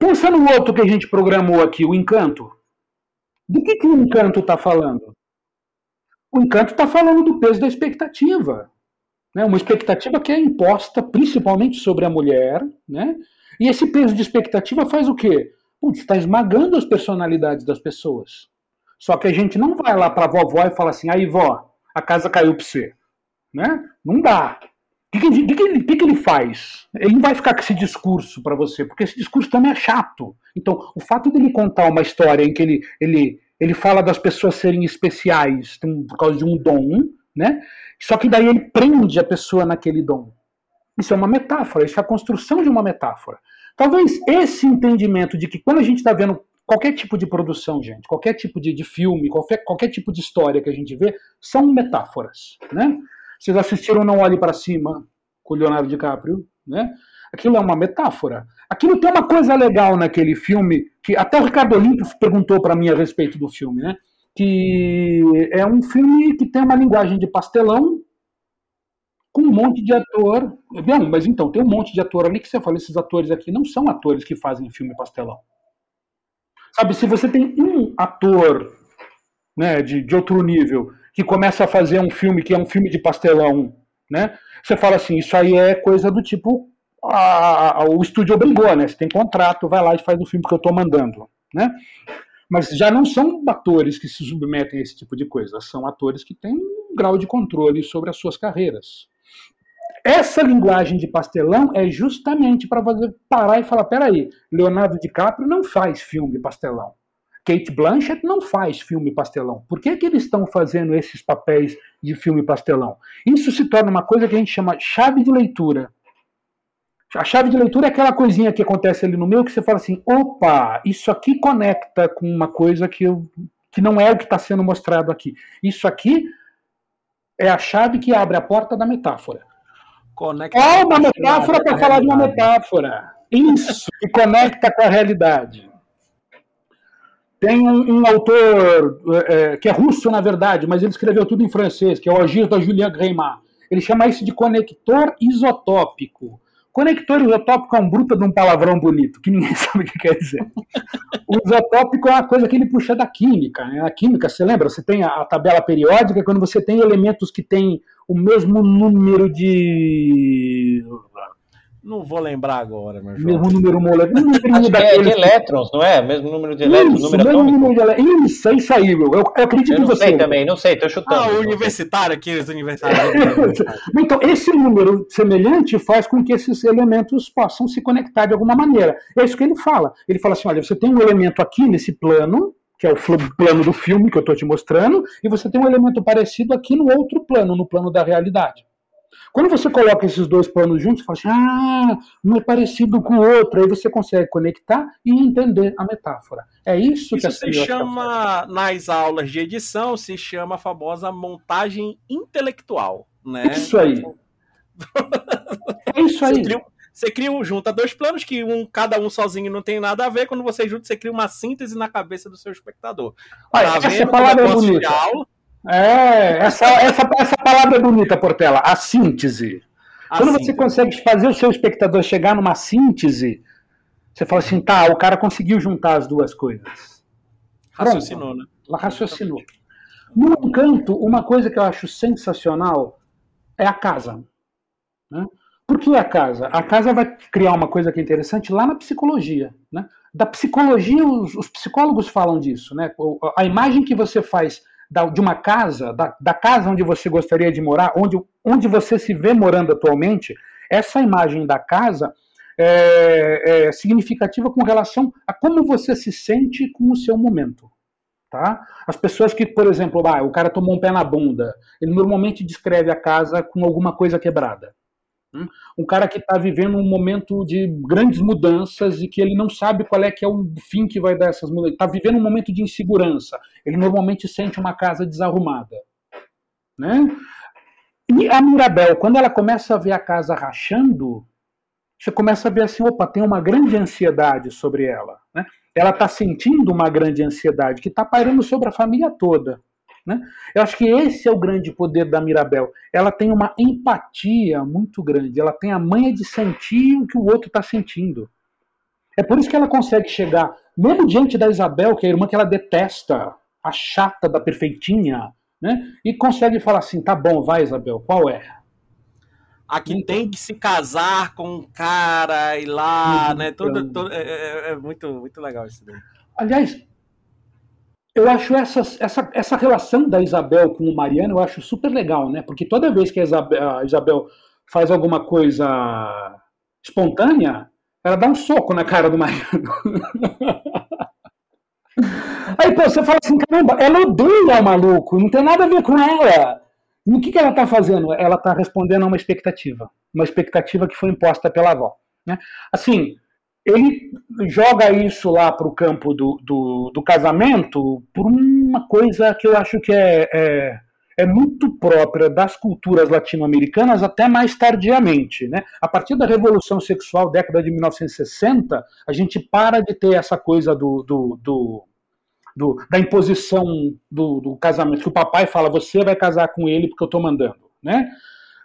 Pensa no outro que a gente programou aqui, o encanto. Do que, que o encanto está falando? O encanto está falando do peso da expectativa. Né? Uma expectativa que é imposta principalmente sobre a mulher. Né? E esse peso de expectativa faz o quê? está esmagando as personalidades das pessoas. Só que a gente não vai lá para a vovó e fala assim: aí, vó, a casa caiu para você. Né? Não dá. O que, que, que, que, ele faz? Ele não vai ficar com esse discurso para você, porque esse discurso também é chato. Então, o fato dele contar uma história em que ele, ele, ele fala das pessoas serem especiais por causa de um dom, né? Só que daí ele prende a pessoa naquele dom. Isso é uma metáfora, isso é a construção de uma metáfora. Talvez esse entendimento de que quando a gente está vendo qualquer tipo de produção, gente, qualquer tipo de, de filme, qualquer, qualquer tipo de história que a gente vê, são metáforas, né? Vocês assistiram Não Olhe para Cima com o Leonardo DiCaprio, né? Aquilo é uma metáfora. Aquilo tem uma coisa legal naquele filme que até o Ricardo Olimpo perguntou para mim a respeito do filme, né? Que é um filme que tem uma linguagem de pastelão com um monte de ator. Bem, mas então, tem um monte de ator ali que você fala, esses atores aqui não são atores que fazem filme pastelão. Sabe, se você tem um ator né, de, de outro nível que começa a fazer um filme que é um filme de pastelão, né? Você fala assim, isso aí é coisa do tipo a, a, o estúdio obrigou, né? Você tem contrato, vai lá e faz o filme que eu estou mandando, né? Mas já não são atores que se submetem a esse tipo de coisa, são atores que têm um grau de controle sobre as suas carreiras. Essa linguagem de pastelão é justamente para você parar e falar: peraí, Leonardo DiCaprio não faz filme pastelão. Kate Blanchett não faz filme pastelão. Por que, que eles estão fazendo esses papéis de filme pastelão? Isso se torna uma coisa que a gente chama chave de leitura. A chave de leitura é aquela coisinha que acontece ali no meio que você fala assim: opa, isso aqui conecta com uma coisa que, eu, que não é o que está sendo mostrado aqui. Isso aqui é a chave que abre a porta da metáfora. Conecta é uma metáfora para falar de uma metáfora. Isso, que conecta com a realidade. Tem um, um autor é, que é russo, na verdade, mas ele escreveu tudo em francês, que é o Agir da Julien Greymar. Ele chama isso de conector isotópico. Conector isotópico é um bruto de um palavrão bonito, que ninguém sabe o que quer dizer. O isotópico é uma coisa que ele puxa da química. Né? A química, você lembra? Você tem a, tabela periódica, quando você tem elementos que têm o mesmo número de não vou lembrar agora, meu Mesmo número molecular. Acho que é de elétrons, não é? Mesmo número de elétrons, isso, número mesmo número de elétrons. Isso, isso aí, meu. Eu, eu acredito eu não você. sei também, não sei, tô chutando. Ah, o universitário aqui, os universitários. então, esse número semelhante faz com que esses elementos possam se conectar de alguma maneira. É isso que ele fala. Ele fala assim: olha, você tem um elemento aqui nesse plano, que é o plano do filme que eu estou te mostrando, e você tem um elemento parecido aqui no outro plano, no plano da realidade. Quando você coloca esses dois planos juntos, você fala assim, ah, um é parecido com o outro, aí você consegue conectar e entender a metáfora. É isso, isso que a se chama, nas aulas de edição, se chama a famosa montagem intelectual. Né? Isso aí. é isso aí. Você cria, você cria, junta dois planos que um, cada um sozinho não tem nada a ver. Quando você junta, você cria uma síntese na cabeça do seu espectador. Olha, tá essa palavra é bonita. É, essa, essa, essa palavra é bonita, Portela, a síntese. A Quando síntese. você consegue fazer o seu espectador chegar numa síntese, você fala assim, tá, o cara conseguiu juntar as duas coisas. Raciocinou, né? Ela raciocinou. No encanto, uma coisa que eu acho sensacional é a casa. Né? Por que a casa? A casa vai criar uma coisa que é interessante lá na psicologia. Né? Da psicologia, os, os psicólogos falam disso. Né? A imagem que você faz da, de uma casa, da, da, casa onde você gostaria de morar, onde, onde você se vê morando atualmente, essa imagem da casa é, é significativa com relação a como você se sente com o seu momento. Tá? As pessoas que, por exemplo, ah, o cara tomou um pé na bunda, ele normalmente descreve a casa com alguma coisa quebrada. Hum? Um cara que está vivendo um momento de grandes mudanças e que ele não sabe qual é que é o fim que vai dar essas mudanças. Está vivendo um momento de insegurança. Ele normalmente sente uma casa desarrumada. Né? E a Mirabel, quando ela começa a ver a casa rachando, você começa a ver assim, opa, tem uma grande ansiedade sobre ela. Né? Ela está sentindo uma grande ansiedade que está pairando sobre a família toda. Né? Eu acho que esse é o grande poder da Mirabel. Ela tem uma empatia muito grande, ela tem a manha de sentir o que o outro está sentindo. É por isso que ela consegue chegar, mesmo diante da Isabel, que é a irmã que ela detesta, a chata da perfeitinha, né? e consegue falar assim: tá bom, vai, Isabel, qual é? A que tem que se casar com um cara e lá, uhum, né? Todo, todo, é, é, é, muito, muito legal isso daí. Aliás, eu acho essa, essa, essa relação da Isabel com o Mariano, eu acho super legal, né? Porque toda vez que a Isabel, a Isabel faz alguma coisa espontânea, ela dá um soco na cara do Mariano. Aí pô, você fala assim, caramba, ela odeia o maluco, não tem nada a ver com ela. E o que, que ela está fazendo? Ela está respondendo a uma expectativa, uma expectativa que foi imposta pela avó. Né? Assim, ele joga isso lá para o campo do, do, do, casamento por uma coisa que eu acho que é, é, é muito própria das culturas latino-americanas até mais tardiamente. Né? A partir da Revolução Sexual, década de 1960, a gente para de ter essa coisa do, do, do do, da imposição do, do, casamento, que o papai fala, você vai casar com ele porque eu estou mandando. Né?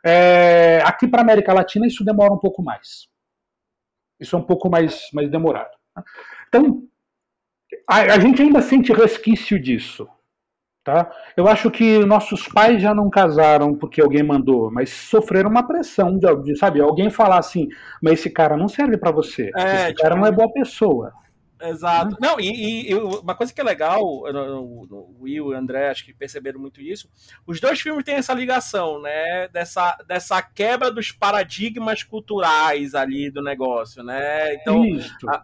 É, aqui para a América Latina isso demora um pouco mais. Isso é um pouco mais, mais demorado. Né? Então, a, a gente ainda sente resquício disso. Tá? Eu acho que nossos pais já não casaram porque alguém mandou, mas sofreram uma pressão de, de sabe, alguém falar assim, mas esse cara não serve para você, é, esse tipo, cara não é boa pessoa. Exato. Uhum. Não, e, e, uma coisa que é legal, o Will e o André acho que perceberam muito isso. Os dois filmes têm essa ligação, né? Dessa, dessa quebra dos paradigmas culturais ali do negócio, né? Então, a,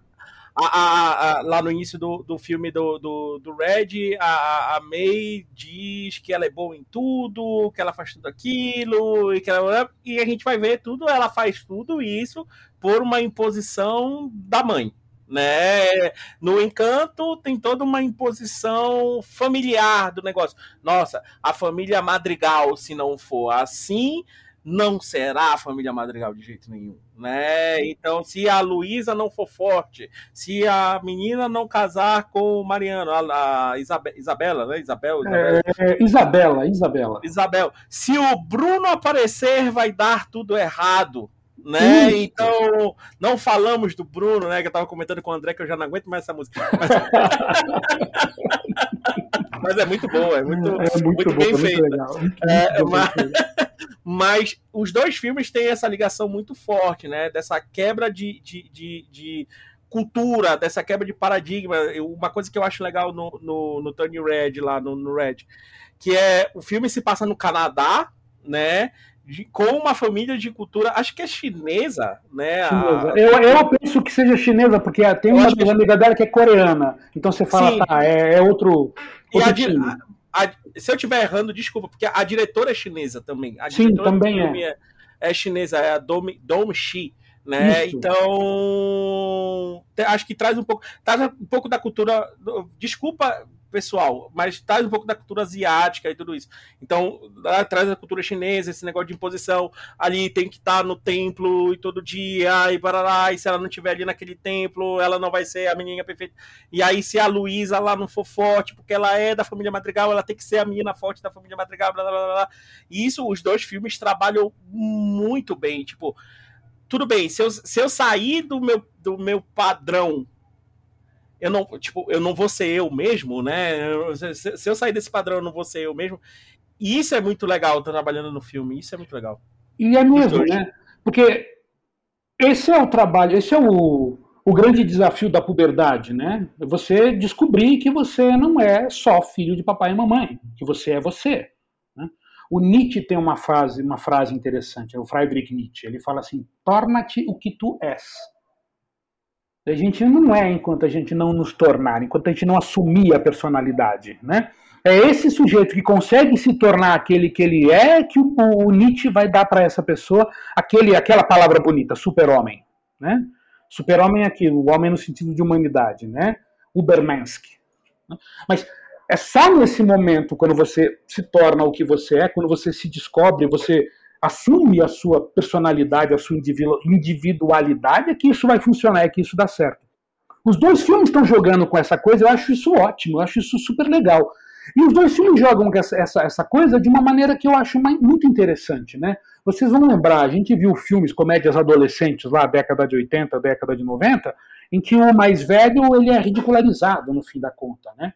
a, a, lá no início do, do filme do, do, do Red, a, a May diz que ela é boa em tudo, que ela faz tudo aquilo, e que ela, e a gente vai ver tudo, ela faz tudo isso por uma imposição da mãe né? No encanto tem toda uma imposição familiar do negócio. Nossa, a família Madrigal, se não for assim, não será a família Madrigal de jeito nenhum, né? Então, se a Luísa não for forte, se a menina não casar com o Mariano, a, a Isabe, Isabela, né? Isabel, Isabela. É, Isabela, Isabela. Isabel. Se o Bruno aparecer, vai dar tudo errado, né? Então, não falamos do Bruno, né? Que eu tava comentando com o André que eu já não aguento mais essa música. Mas, mas é muito boa, é muito, é muito, muito bem feita. É, mas... mas, os dois filmes têm essa ligação muito forte, né? Dessa quebra de, de, de, de cultura, dessa quebra de paradigma. Uma coisa que eu acho legal no, no, no Tony Red, lá no, no Red, que é o filme se passa no Canadá, né? De, com uma família de cultura, acho que é chinesa, né? Chinesa. Eu, eu penso que seja chinesa, porque tem uma que... amiga dela que é coreana. Então você fala, Sim. tá, é, é outro. outro a, a, se eu estiver errando, desculpa, porque a diretora é chinesa também. A Sim, também é. é. é. chinesa, é a Dom, Dom Shi. Né? Então, acho que traz um pouco, traz um pouco da cultura. Desculpa pessoal, mas traz um pouco da cultura asiática e tudo isso. Então, traz a cultura chinesa, esse negócio de imposição. Ali tem que estar no templo e todo dia, e barará, e se ela não estiver ali naquele templo, ela não vai ser a menina perfeita. E aí, se a Luísa lá não for forte, porque ela é da família Madrigal, ela tem que ser a menina forte da família Madrigal, blá blá blá. blá. E isso, os dois filmes trabalham muito bem. Tipo, tudo bem, se eu, se eu sair do meu, do meu padrão eu não, tipo, eu não vou ser eu mesmo, né? Se, se eu sair desse padrão, eu não vou ser eu mesmo. E isso é muito legal, trabalhando no filme, isso é muito legal. E é mesmo, né? Porque esse é o trabalho, esse é o, o grande desafio da puberdade, né? Você descobrir que você não é só filho de papai e mamãe, que você é você. Né? O Nietzsche tem uma frase, uma frase interessante, é o Friedrich Nietzsche. Ele fala assim: torna-te o que tu és. A gente não é enquanto a gente não nos tornar, enquanto a gente não assumir a personalidade, né? É esse sujeito que consegue se tornar aquele que ele é que o, o Nietzsche vai dar para essa pessoa aquele, aquela palavra bonita, super-homem, né? Super-homem é aquilo, o homem no sentido de humanidade, né? Ubermensch. Mas é só nesse momento, quando você se torna o que você é, quando você se descobre, você assume a sua personalidade, a sua individualidade, é que isso vai funcionar, é que isso dá certo. Os dois filmes estão jogando com essa coisa, eu acho isso ótimo, eu acho isso super legal. E os dois filmes jogam essa, essa, essa coisa de uma maneira que eu acho muito interessante, né? Vocês vão lembrar, a gente viu filmes, comédias adolescentes lá, década de 80, década de 90, em que o mais velho ele é ridicularizado no fim da conta, né?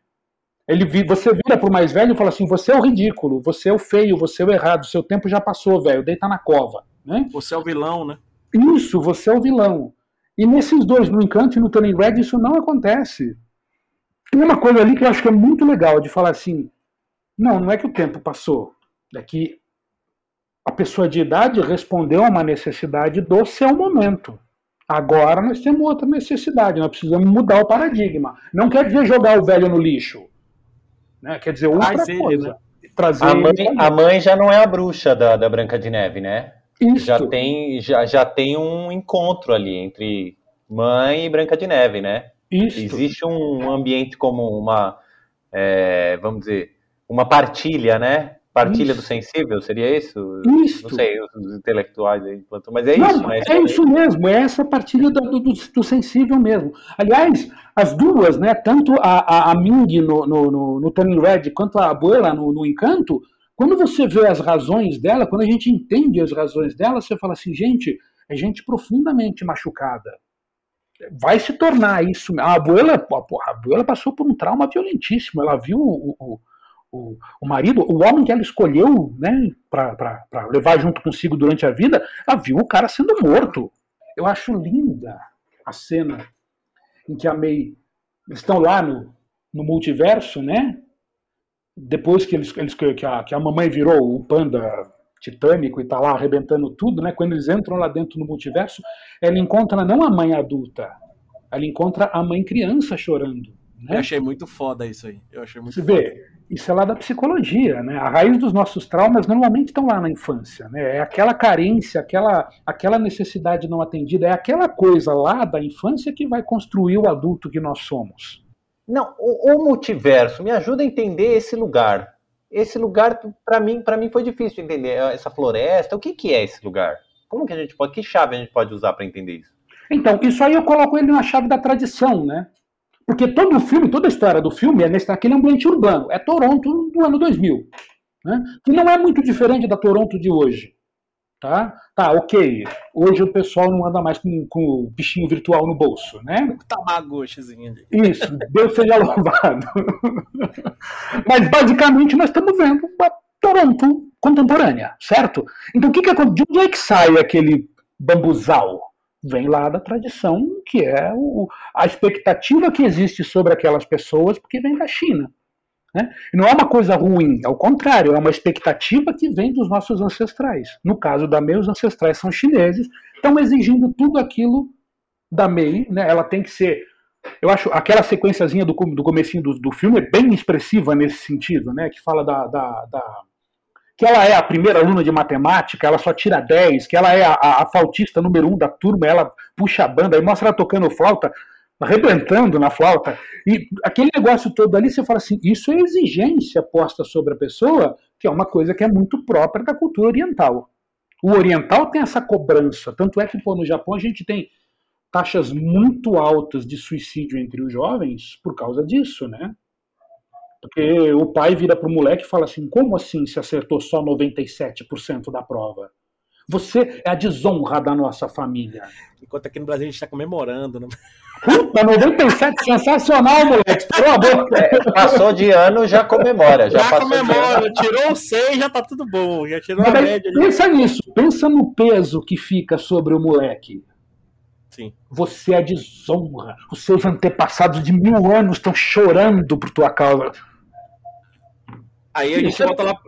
Ele, você vira pro mais velho e fala assim: você é o ridículo, você é o feio, você é o errado, seu tempo já passou, velho, deita na cova. Né? Você é o vilão, né? Isso, você é o vilão. E nesses dois, no Encanto e no Turning Red, isso não acontece. Tem uma coisa ali que eu acho que é muito legal de falar assim: não, não é que o tempo passou, é que a pessoa de idade respondeu a uma necessidade do seu momento. Agora nós temos outra necessidade, nós precisamos mudar o paradigma. Não quer dizer jogar o velho no lixo. Né? Quer dizer outra Traz coisa. Né? Trazer a, mãe, a mãe já não é a bruxa da, da Branca de Neve, né? Isso. Já tem, já, já tem um encontro ali entre mãe e Branca de Neve, né? Isso. Existe um ambiente como uma, é, vamos dizer, uma partilha, né? Partilha isso. do sensível, seria isso? Isso. Não sei, os intelectuais aí mas é Não, isso, né? É isso mesmo, é essa partilha do, do, do, sensível mesmo. Aliás, as duas, né? Tanto a, a, a Ming no, no, no, no Turning Red quanto a Abuela no, no Encanto, quando você vê as razões dela, quando a gente entende as razões dela, você fala assim, gente, é gente profundamente machucada. Vai se tornar isso. A Abuela, a Abuela passou por um trauma violentíssimo. Ela viu o, o o, o marido, o homem que ela escolheu né, para levar junto consigo durante a vida, ela viu o cara sendo morto. Eu acho linda a cena em que a May estão lá no, no multiverso, né? Depois que eles, eles que, a, que a mamãe virou o panda titânico e está lá arrebentando tudo, né? Quando eles entram lá dentro no multiverso, ela encontra não a mãe adulta, ela encontra a mãe criança chorando. Né? Eu achei muito foda isso aí. Eu achei muito Você foda. vê, isso é lá da psicologia, né? A raiz dos nossos traumas normalmente estão lá na infância, né? É aquela carência, aquela, aquela necessidade não atendida, é aquela coisa lá da infância que vai construir o adulto que nós somos. Não, o, o multiverso me ajuda a entender esse lugar. Esse lugar para mim, para mim foi difícil de entender essa floresta. O que que é esse lugar? Como que a gente pode, que chave a gente pode usar para entender isso? Então, isso aí eu coloco ele na chave da tradição, né? Porque todo o filme, toda a história do filme é nesse, naquele ambiente urbano. É Toronto do ano 2000. Né? Que não é muito diferente da Toronto de hoje. Tá? Tá, ok. Hoje o pessoal não anda mais com, com o bichinho virtual no bolso, né? Tamagotchizinho ali. Isso, Deus seja louvado. Mas basicamente nós estamos vendo uma Toronto contemporânea, certo? Então o que, que acontece? De onde é que sai aquele bambuzal? Vem lá da tradição, que é o, a expectativa que existe sobre aquelas pessoas, porque vem da China. Né? Não é uma coisa ruim, ao contrário, é uma expectativa que vem dos nossos ancestrais. No caso da MEI, os ancestrais são chineses, estão exigindo tudo aquilo da MEI, né? ela tem que ser. Eu acho aquela sequenciazinha do, do comecinho do, do filme é bem expressiva nesse sentido, né? que fala da, da, da que ela é a primeira aluna de matemática, ela só tira 10, que ela é a, a, a flautista número um da turma, ela puxa a banda, aí mostra ela tocando flauta, arrebentando na flauta. E aquele negócio todo ali, você fala assim, isso é exigência posta sobre a pessoa, que é uma coisa que é muito própria da cultura oriental. O oriental tem essa cobrança, tanto é que pô, no Japão a gente tem taxas muito altas de suicídio entre os jovens por causa disso, né? Porque o pai vira para o moleque e fala assim: como assim se acertou só 97% da prova? Você é a desonra da nossa família. Enquanto aqui no Brasil a gente está comemorando, né? Puta, 97, sensacional, moleque. É, passou de ano, já comemora. Já, já comemora, tirou 100, já tá tudo bom. Já tirou Mas a média. Pensa nisso, pensa no peso que fica sobre o moleque. Sim. Você é desonra. Os seus antepassados de mil anos estão chorando por tua causa. Aí a gente volta lá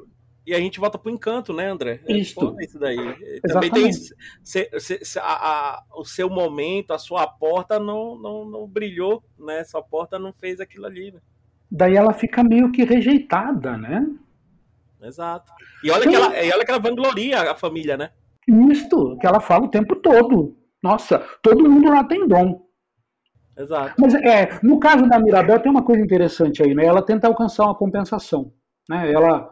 e a gente volta pro encanto, né, André? É isso. isso daí. Também tem se, se, se, a, a, o seu momento, a sua porta não, não, não brilhou, né? Sua porta não fez aquilo ali. Né? Daí ela fica meio que rejeitada, né? Exato. E olha, que ela, e olha que ela vangloria a família, né? Isto, que ela fala o tempo todo. Nossa, todo mundo lá tem dom. Exato. Mas é, no caso da Mirabel tem uma coisa interessante aí, né? Ela tenta alcançar uma compensação, né? Ela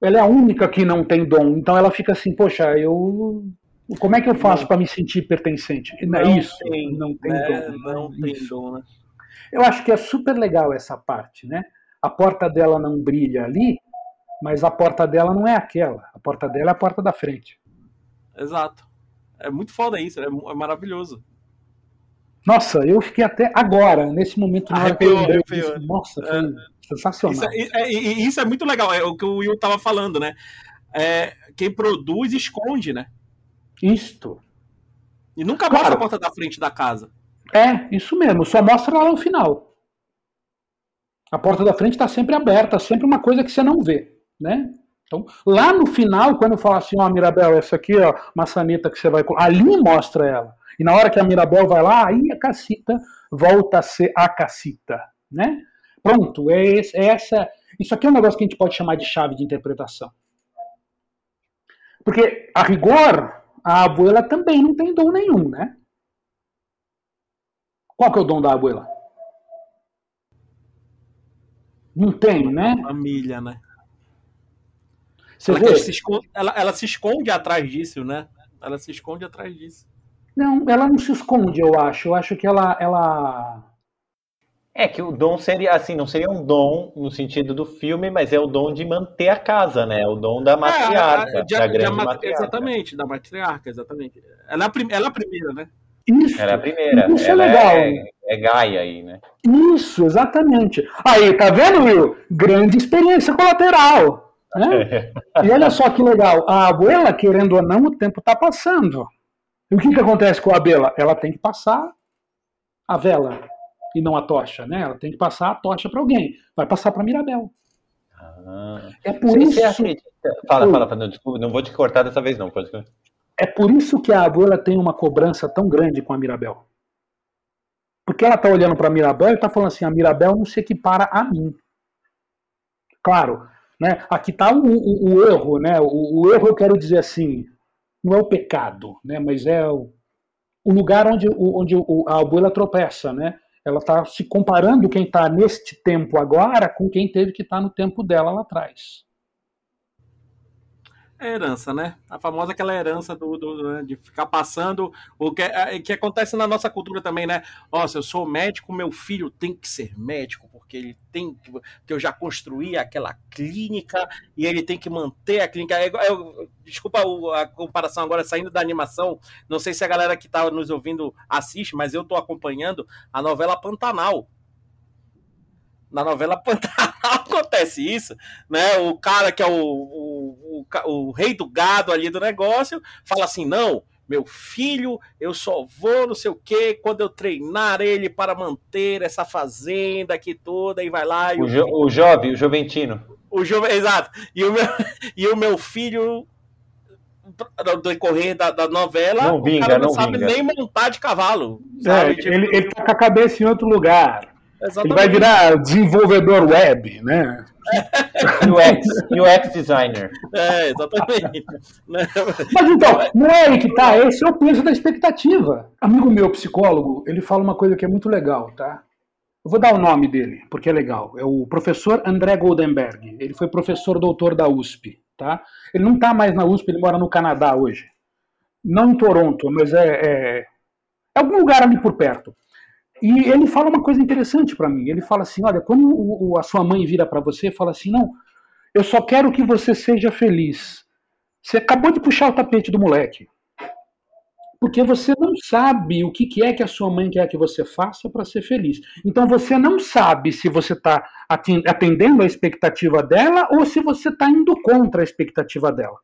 ela é a única que não tem dom. Então ela fica assim, poxa, eu. Como é que eu faço para me sentir pertencente? Não, é isso. Tem, não tem é, dom. Não tem dom, né? Eu acho que é super legal essa parte, né? A porta dela não brilha ali, mas a porta dela não é aquela. A porta dela é a porta da frente. Exato. É muito foda isso, é, é maravilhoso. Nossa, eu fiquei até agora, nesse momento, na arrepiou, hora que eu Nossa, foi é, sensacional. Isso é, isso é, muito legal, é o que o Will estava falando, né? É, quem produz esconde, né? Isto. E nunca mostra a porta da frente da casa. É, isso mesmo, só mostra lá no final. A porta da frente está sempre aberta, sempre uma coisa que você não vê, né? Então, lá no final, quando eu falo assim, ó, oh, Mirabel, essa aqui, ó, maçaneta que você vai ali mostra ela. E na hora que a Mirabel vai lá, aí a cacita volta a ser a cacita, né? Pronto, é, esse, é essa. Isso aqui é um negócio que a gente pode chamar de chave de interpretação. Porque, a rigor, a abuela também não tem dom nenhum, né? Qual que é o dom da abuela? Não tem, né? Família, né? Ela se, esconde, ela, ela se esconde atrás disso, né? Ela se esconde atrás disso. Não, ela não se esconde, eu acho. Eu acho que ela, ela. É que o dom seria assim, não seria um dom no sentido do filme, mas é o dom de manter a casa, né? É o dom da matriarca, é, de, da grande de, matriarca. Exatamente, da matriarca, exatamente. Ela é a, prim, ela é a primeira, né? Isso. Ela é a primeira. Isso é ela é legal. É, é Gaia aí, né? Isso, exatamente. Aí, tá vendo, Will? Grande experiência colateral. Né? e olha só que legal. A abuela, querendo ou não, o tempo tá passando. E o que, que acontece com a abelha? Ela tem que passar a vela e não a tocha, né? Ela tem que passar a tocha para alguém. Vai passar para Mirabel. Ah, é por isso. Fala, fala, fala, desculpa, não vou te cortar dessa vez, não. Pode... É por isso que a abuela tem uma cobrança tão grande com a Mirabel. Porque ela está olhando para a Mirabel e está falando assim: a Mirabel não se equipara a mim. Claro, né? Aqui está o, o, o, erro, né? O, o erro eu quero dizer assim: não é o pecado, né? mas é o, lugar onde, onde a abuela tropeça. Né? Ela está se comparando quem está neste tempo agora com quem teve que estar tá no tempo dela lá atrás. É herança, né? A famosa aquela herança do, do né, de ficar passando o que, é, que acontece na nossa cultura também, né? Nossa, eu sou médico, meu filho tem que ser médico, porque ele tem que. que eu já construí aquela clínica e ele tem que manter a clínica. Eu, é, eu, desculpa a comparação agora saindo da animação. Não sei se a galera que está nos ouvindo assiste, mas eu estou acompanhando a novela Pantanal na novela Pantanal acontece isso, né? O cara que é o, o, o, o, rei do gado ali do negócio fala assim: não, meu filho, eu só vou não sei o que quando eu treinar ele para manter essa fazenda aqui toda e vai lá. E o, jo, o jovem, o joventino. O jovem, exato. E o meu, e o meu filho no decorrer da, da novela, não vinga, o cara não, não sabe vinga. nem montar de cavalo. É, tipo... ele, ele tá com a cabeça em outro lugar. Exatamente. Ele vai virar desenvolvedor web, né? UX, UX designer. É, exatamente. Mas então, não é aí que tá, esse é o peso da expectativa. Amigo meu, psicólogo, ele fala uma coisa que é muito legal, tá? Eu vou dar o nome dele, porque é legal. É o professor André Goldenberg. Ele foi professor doutor da USP, tá? Ele não tá mais na USP, ele mora no Canadá hoje. Não em Toronto, mas é, é, é algum lugar ali por perto. E ele fala uma coisa interessante para mim. Ele fala assim: olha, quando o, a sua mãe vira para você e fala assim, não, eu só quero que você seja feliz. Você acabou de puxar o tapete do moleque. Porque você não sabe o que que é que a sua mãe quer que você faça para ser feliz. Então você não sabe se você está atendendo a expectativa dela ou se você está indo contra a expectativa dela.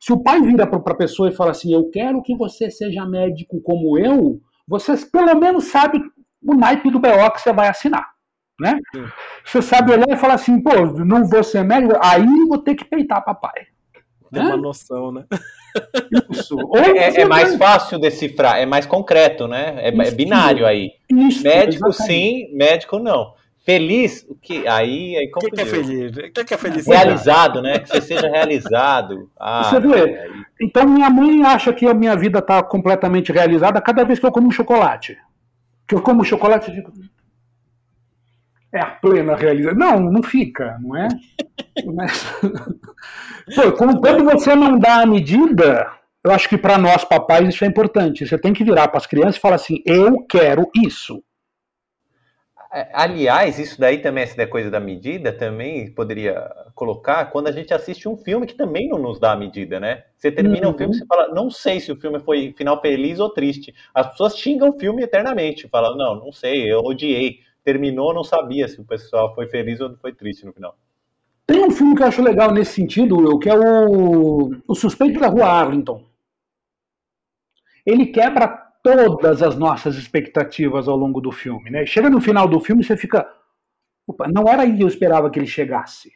Se o pai vira para a pessoa e fala assim: Eu quero que você seja médico como eu, você pelo menos sabe o naipe do BO que você vai assinar. Né? Você sabe olhar e falar assim: Pô, não vou ser médico, aí vou ter que peitar papai. Tem uma noção, né? Isso. É, é, mais fácil decifrar, é mais concreto, né? É, é binário aí. Isso, médico exatamente. sim, médico não. Feliz, o que aí é O que, que, é feliz? O que, que é feliz? Realizado, né? Que você seja realizado. Ah, você vê? Aí. Então minha mãe acha que a minha vida está completamente realizada cada vez que eu como um chocolate. Que eu como chocolate e digo, é a plena realização. Não, não fica, não é? Mas, quando você não dá a medida, eu acho que para nós papais isso é importante. Você tem que virar para as crianças e falar assim: eu quero isso. É, aliás, isso daí também, essa coisa da medida, também poderia colocar quando a gente assiste um filme que também não nos dá a medida, né? Você termina uhum. um filme e fala, não sei se o filme foi final feliz ou triste. As pessoas xingam o filme eternamente, falam, não, não sei, eu odiei. Terminou, não sabia se o pessoal foi feliz ou foi triste no final. Tem um filme que eu acho legal nesse sentido, Will, que é o, o Suspeito da Rua Arlington. Ele quebra todas as nossas expectativas ao longo do filme. Né? Chega no final do filme você fica. Opa, não era aí que eu esperava que ele chegasse.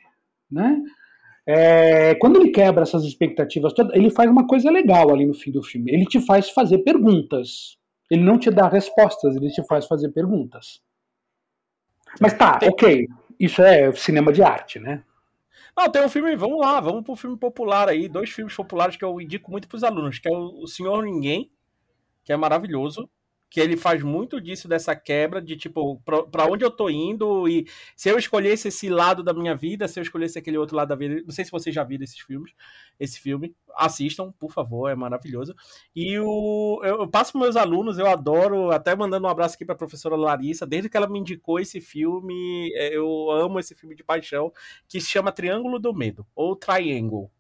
Né? É, quando ele quebra essas expectativas todas, ele faz uma coisa legal ali no fim do filme. Ele te faz fazer perguntas. Ele não te dá respostas, ele te faz fazer perguntas. Mas tá, ok. Isso é cinema de arte, né? Não, tem um filme, vamos lá, vamos pro filme popular aí, dois filmes populares que eu indico muito pros alunos, que é o Senhor Ninguém, que é maravilhoso, que ele faz muito disso dessa quebra de tipo para onde eu tô indo e se eu escolhesse esse lado da minha vida, se eu escolhesse aquele outro lado da vida, não sei se vocês já viram esses filmes, esse filme, assistam, por favor, é maravilhoso. E o eu, eu passo para meus alunos, eu adoro, até mandando um abraço aqui para a professora Larissa, desde que ela me indicou esse filme, é, eu amo esse filme de paixão, que se chama Triângulo do Medo ou Triangle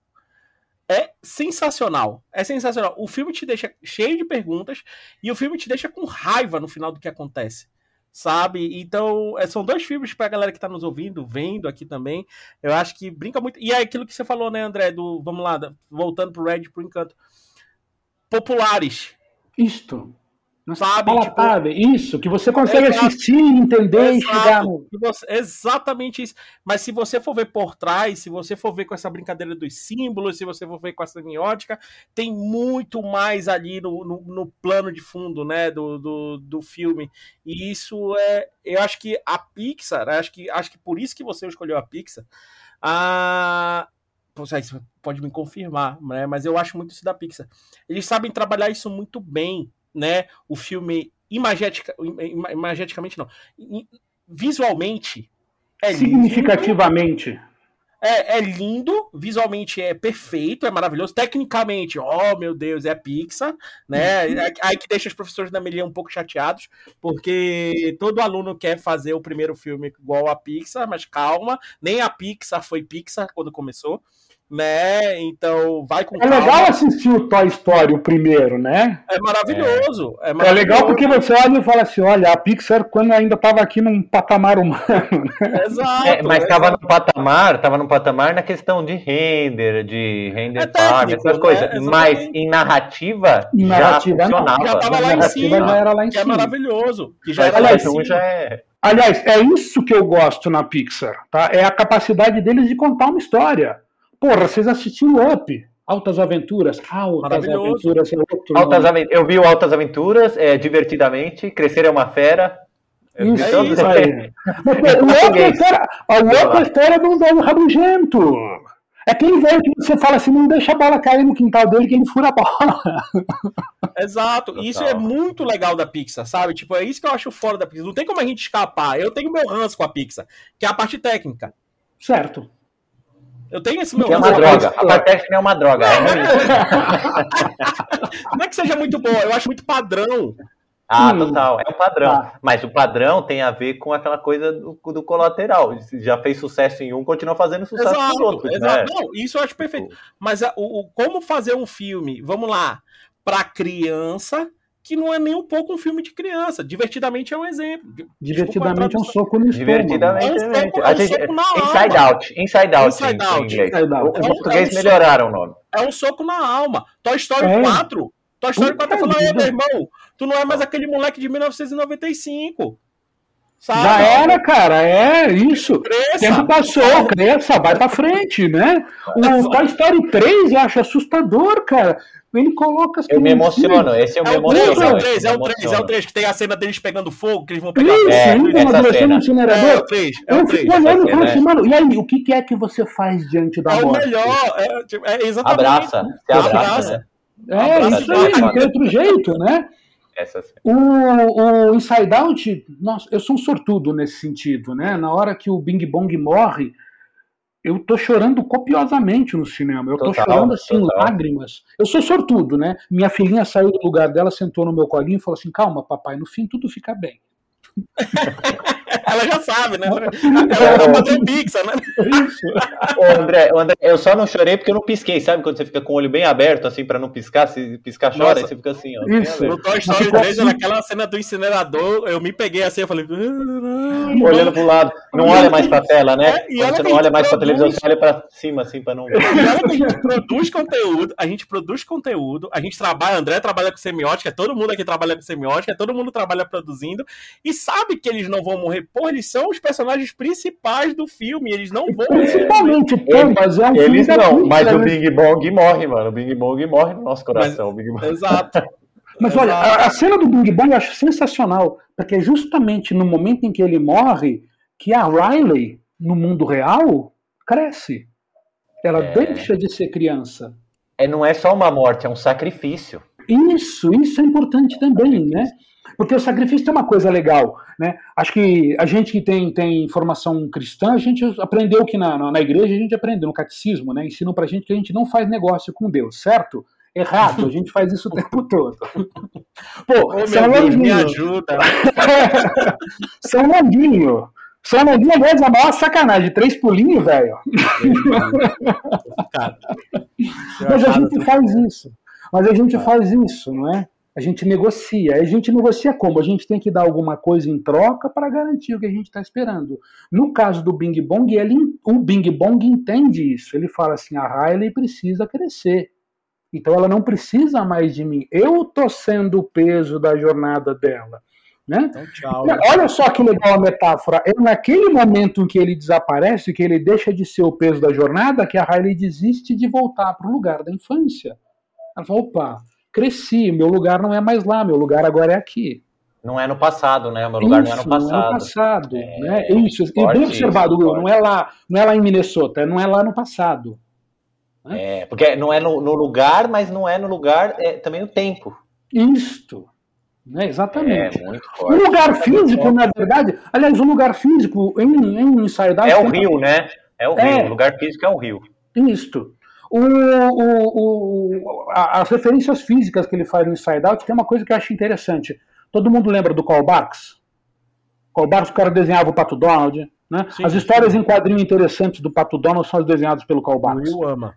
é sensacional. É sensacional. O filme te deixa cheio de perguntas e o filme te deixa com raiva no final do que acontece. Sabe? Então, é, são dois filmes pra galera que tá nos ouvindo, vendo aqui também. Eu acho que brinca muito. E é aquilo que você falou, né, André? Do. Vamos lá, voltando pro Red pro encanto. Populares. Isto. Sabe? Palatável, tipo, isso, que você consegue exato, assistir, entender exato, e chegar no. Exatamente isso. Mas se você for ver por trás, se você for ver com essa brincadeira dos símbolos, se você for ver com essa semiótica, tem muito mais ali no, no, no plano de fundo, né, do, do, do, filme. E isso é. Eu acho que a Pixar, acho que, acho que por isso que você escolheu a Pixar. A, você pode me confirmar, né? Mas eu acho muito isso da Pixar. Eles sabem trabalhar isso muito bem né, o filme imagetica, imageticamente não, visualmente é significativamente lindo, é, é, lindo, visualmente é perfeito, é maravilhoso, tecnicamente, oh meu Deus, é Pixar, né? Uhum. Aí que deixa os professores da Melia um pouco chateados, porque todo aluno quer fazer o primeiro filme igual a Pixar, mas calma, nem a Pixar foi Pixar quando começou né? Então vai com É calma. legal assistir o Toy Story, o primeiro, né? É maravilhoso. É, é, maravilhoso. é legal porque você olha e fala assim: olha, a Pixar, quando ainda estava aqui num patamar humano. Né? Exato. É, mas estava no patamar, estava no patamar na questão de render, de render é farm, essas né? coisas. Mas em narrativa, narrativa já funcionava. Já estava lá em cima. Já era lá em que é cima. é maravilhoso. Que já era lá em cima. Já é... Aliás, é isso que eu gosto na Pixar, tá? É a capacidade deles de contar uma história. Porra, vocês assistiram Up? Altas Aventuras. Altas Aventuras é outro. Altas Aventuras. Eu vi o Altas Aventuras, é, divertidamente. Crescer é uma fera. Isso, é isso aí. o Up é a história, é a história do Dom Rabugento. É aquele velho que você fala assim, não deixa a bola cair no quintal dele que ele fura a bola. Exato. Total. Isso é muito legal da Pixar, sabe? Tipo, é isso que eu acho fora da Pixar. Não tem como a gente escapar. Eu tenho meu ranço com a Pixar, que é a parte técnica. Certo. Eu tenho esse meu. Que é uma droga. A Partec não é uma droga. É não é que seja muito boa, eu acho muito padrão. Ah, hum. total, é um padrão. Ah. Mas o padrão tem a ver com aquela coisa do, do colateral. Já fez sucesso em um, continua fazendo sucesso exato, nos outros. Né? Exato. Né? Não, isso eu acho perfeito. Mas a, o, como fazer um filme, vamos lá, para criança que não é nem um pouco um filme de criança. Divertidamente é um exemplo. Divertidamente é um soco no estômago. Divertidamente é um soco, é um gente, soco na Inside alma. Out. Inside Out. Inside Out. Inside out. Os portugueses é um melhoraram o nome. É um soco na alma. Toy Story é. 4. Toy Story 4 tá falando, meu irmão, tu não é mais aquele moleque de 1995. Sabe? Já era, cara, é isso. Cresça. Tempo passou, cresça, vai pra frente, né? O Toy Story 3 eu acho assustador, cara. Ele coloca as Eu me emociono, esse eu é me emociono. É o 3, é o 3, é o 3, que tem a cena deles pegando fogo, que eles vão pegar Isso, é, ainda uma direção no incinerador. É o 3, é o 3. Eu fico olhando e falo assim, mano, e aí, o que é que você faz diante da morte? É o melhor, é, tipo, é exatamente. Abraça, você abraça. É, abraça, isso aí, não tem outro jeito, né? O, o Inside Out, nossa, eu sou um sortudo nesse sentido, né? Na hora que o Bing Bong morre, eu tô chorando copiosamente no cinema. Eu total, tô chorando assim, total. lágrimas. Eu sou sortudo, né? Minha filhinha saiu do lugar dela, sentou no meu colinho e falou assim: calma, papai, no fim tudo fica bem. Ela já sabe, né? Ela vai fazer pizza, né? Ô, André, André, eu só não chorei porque eu não pisquei, sabe? Quando você fica com o olho bem aberto, assim, pra não piscar, se piscar chora, Nossa, aí você fica assim, ó. Isso. No Toy Story 3, assim. naquela cena do incinerador, eu me peguei assim, eu falei. Olhando pro lado. Não olha mais pra tela, né? É, Quando você não olha mais pra televisão, você olha pra cima, assim, pra não. E olha que a gente produz conteúdo, a gente produz conteúdo, a gente trabalha, André trabalha com semiótica, todo mundo aqui trabalha com semiótica, todo mundo trabalha produzindo, e sabe que eles não vão morrer. Porra, eles são os personagens principais do filme, eles não vão Principalmente, morrer. mas é um Eles não, mas o Bing Bong morre, mano. O Bing Bong morre no nosso coração. Mas, exato. Mas olha, a, a, cena do Bing Bong eu acho sensacional, porque é justamente no momento em que ele morre que a Riley, no mundo real, cresce. Ela é... deixa de ser criança. É, não é só uma morte, é um sacrifício. Isso, isso é importante também, né? Porque o sacrifício é uma coisa legal, né? Acho que a gente que tem, tem formação cristã, a gente aprendeu que na, na, na igreja, a gente aprendeu no catecismo, né? Ensinam pra gente que a gente não faz negócio com Deus, certo? Errado, a gente faz isso o tempo todo. Pô, Ô, São Deus, me ajuda. São Longuinho. São Longuinho, aliás, é a maior sacanagem. Três pulinhos, velho. Mas a gente faz isso. Mas a gente faz isso, não é? A gente negocia. A gente negocia como? A gente tem que dar alguma coisa em troca para garantir o que a gente está esperando. No caso do Bing Bong, ele, o Bing Bong entende isso. Ele fala assim: a Riley precisa crescer. Então ela não precisa mais de mim. Eu estou sendo o peso da jornada dela. Né? Então, tchau, Olha só que legal a metáfora. É naquele momento em que ele desaparece, que ele deixa de ser o peso da jornada, que a Riley desiste de voltar para o lugar da infância. Ela fala: opa, cresci, meu lugar não é mais lá, meu lugar agora é aqui. Não é no passado, né? Meu lugar isso, não é no passado. Não é no passado, é, né? Isso, e bem observado, isso, não é lá, não é lá em Minnesota, não é lá no passado. Né? É, porque não é no, no, lugar, mas não é no lugar, é também no tempo. Isto. Né, exatamente. É, forte. Um lugar físico, na verdade, aliás, um lugar físico em, em Inside Out. É o rio, né? É o rio. É, o lugar físico é o rio. Isto. O, o, o, as referências físicas que ele faz no Inside Out tem uma coisa que eu acho interessante. Todo mundo lembra do Karl Barks? Karl Barks, o cara desenhava o Pato Donald. Né? Sim, as histórias sim. em quadrinho interessantes do Pato Donald são as desenhadas pelo Karl Barks. O ama.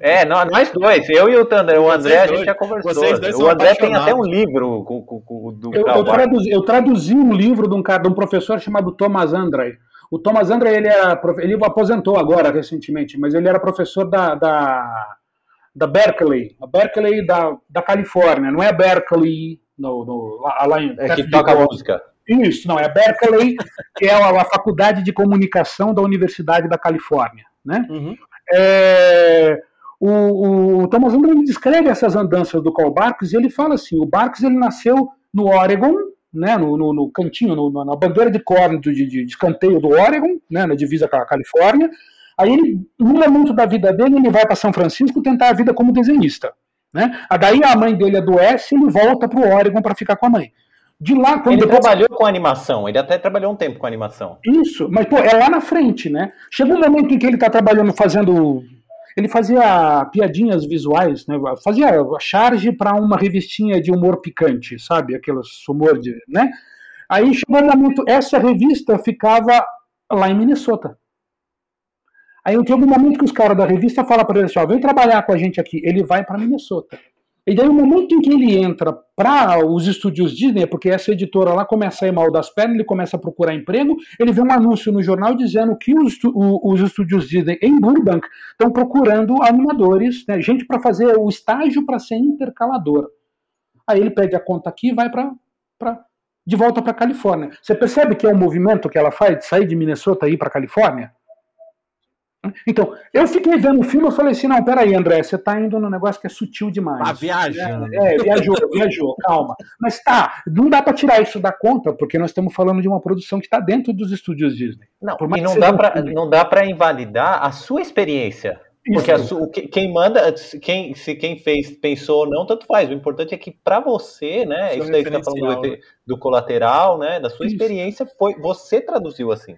É, nós dois, eu e o Thunder, o André, a gente já conversou. O André tem até um livro com, com, com, do eu, eu, traduzi, eu traduzi um livro de um, cara, de um professor chamado Thomas Andrei. O Thomas André, ele, era, ele aposentou agora recentemente, mas ele era professor da, da, da Berkeley, a Berkeley da, da Califórnia, não é Berkeley no, no, lá, lá em... É que toca música. Isso, não, é Berkeley, que é a, a, Faculdade de Comunicação da Universidade da Califórnia, né? Uhum. É, o, o, Thomas André descreve essas andanças do Karl Barks e ele fala assim, o Barks ele nasceu no Oregon, né, no, no, no cantinho, no, na bandeira de corno de, de, de, escanteio do Oregon, né, na divisa com a Califórnia. Aí, ele, no momento da vida dele, ele vai para São Francisco tentar a vida como desenhista. Né? Daí a mãe dele adoece e ele volta para o Oregon para ficar com a mãe. De lá, quando ele depois... trabalhou com animação, ele até trabalhou um tempo com animação. Isso, mas pô, é lá na frente, né? Chega um momento em que ele está trabalhando, fazendo ele fazia piadinhas visuais, né? fazia charge para uma revistinha de humor picante, sabe? Aqueles humor de. Né? Aí chegou um momento, essa revista ficava lá em Minnesota. Aí tem algum momento que os caras da revista falam para ele assim: ó, vem trabalhar com a gente aqui. Ele vai para Minnesota. E daí, o momento em que ele entra para os estúdios Disney, porque essa editora lá começa a ir mal das pernas, ele começa a procurar emprego, ele vê um anúncio no jornal dizendo que os, os estúdios Disney em Burbank estão procurando animadores, né, gente para fazer o estágio para ser intercalador. Aí ele pede a conta aqui e vai para de volta para Califórnia. Você percebe que é um movimento que ela faz de sair de Minnesota e ir para Califórnia? Então, eu fiquei vendo o filme e falei assim: não, peraí, André, você está indo num negócio que é sutil demais. Tá viajando. É, é viajou, viajou, calma. Mas tá, não dá para tirar isso da conta, porque nós estamos falando de uma produção que está dentro dos estúdios Disney. Não, e não dá, pra, não dá para invalidar a sua experiência. Porque su, quem manda, quem, se quem fez pensou ou não, tanto faz. O importante é que para você, né? Isso daí que você está falando do, do, colateral, né? Da sua isso. experiência, foi você traduziu assim.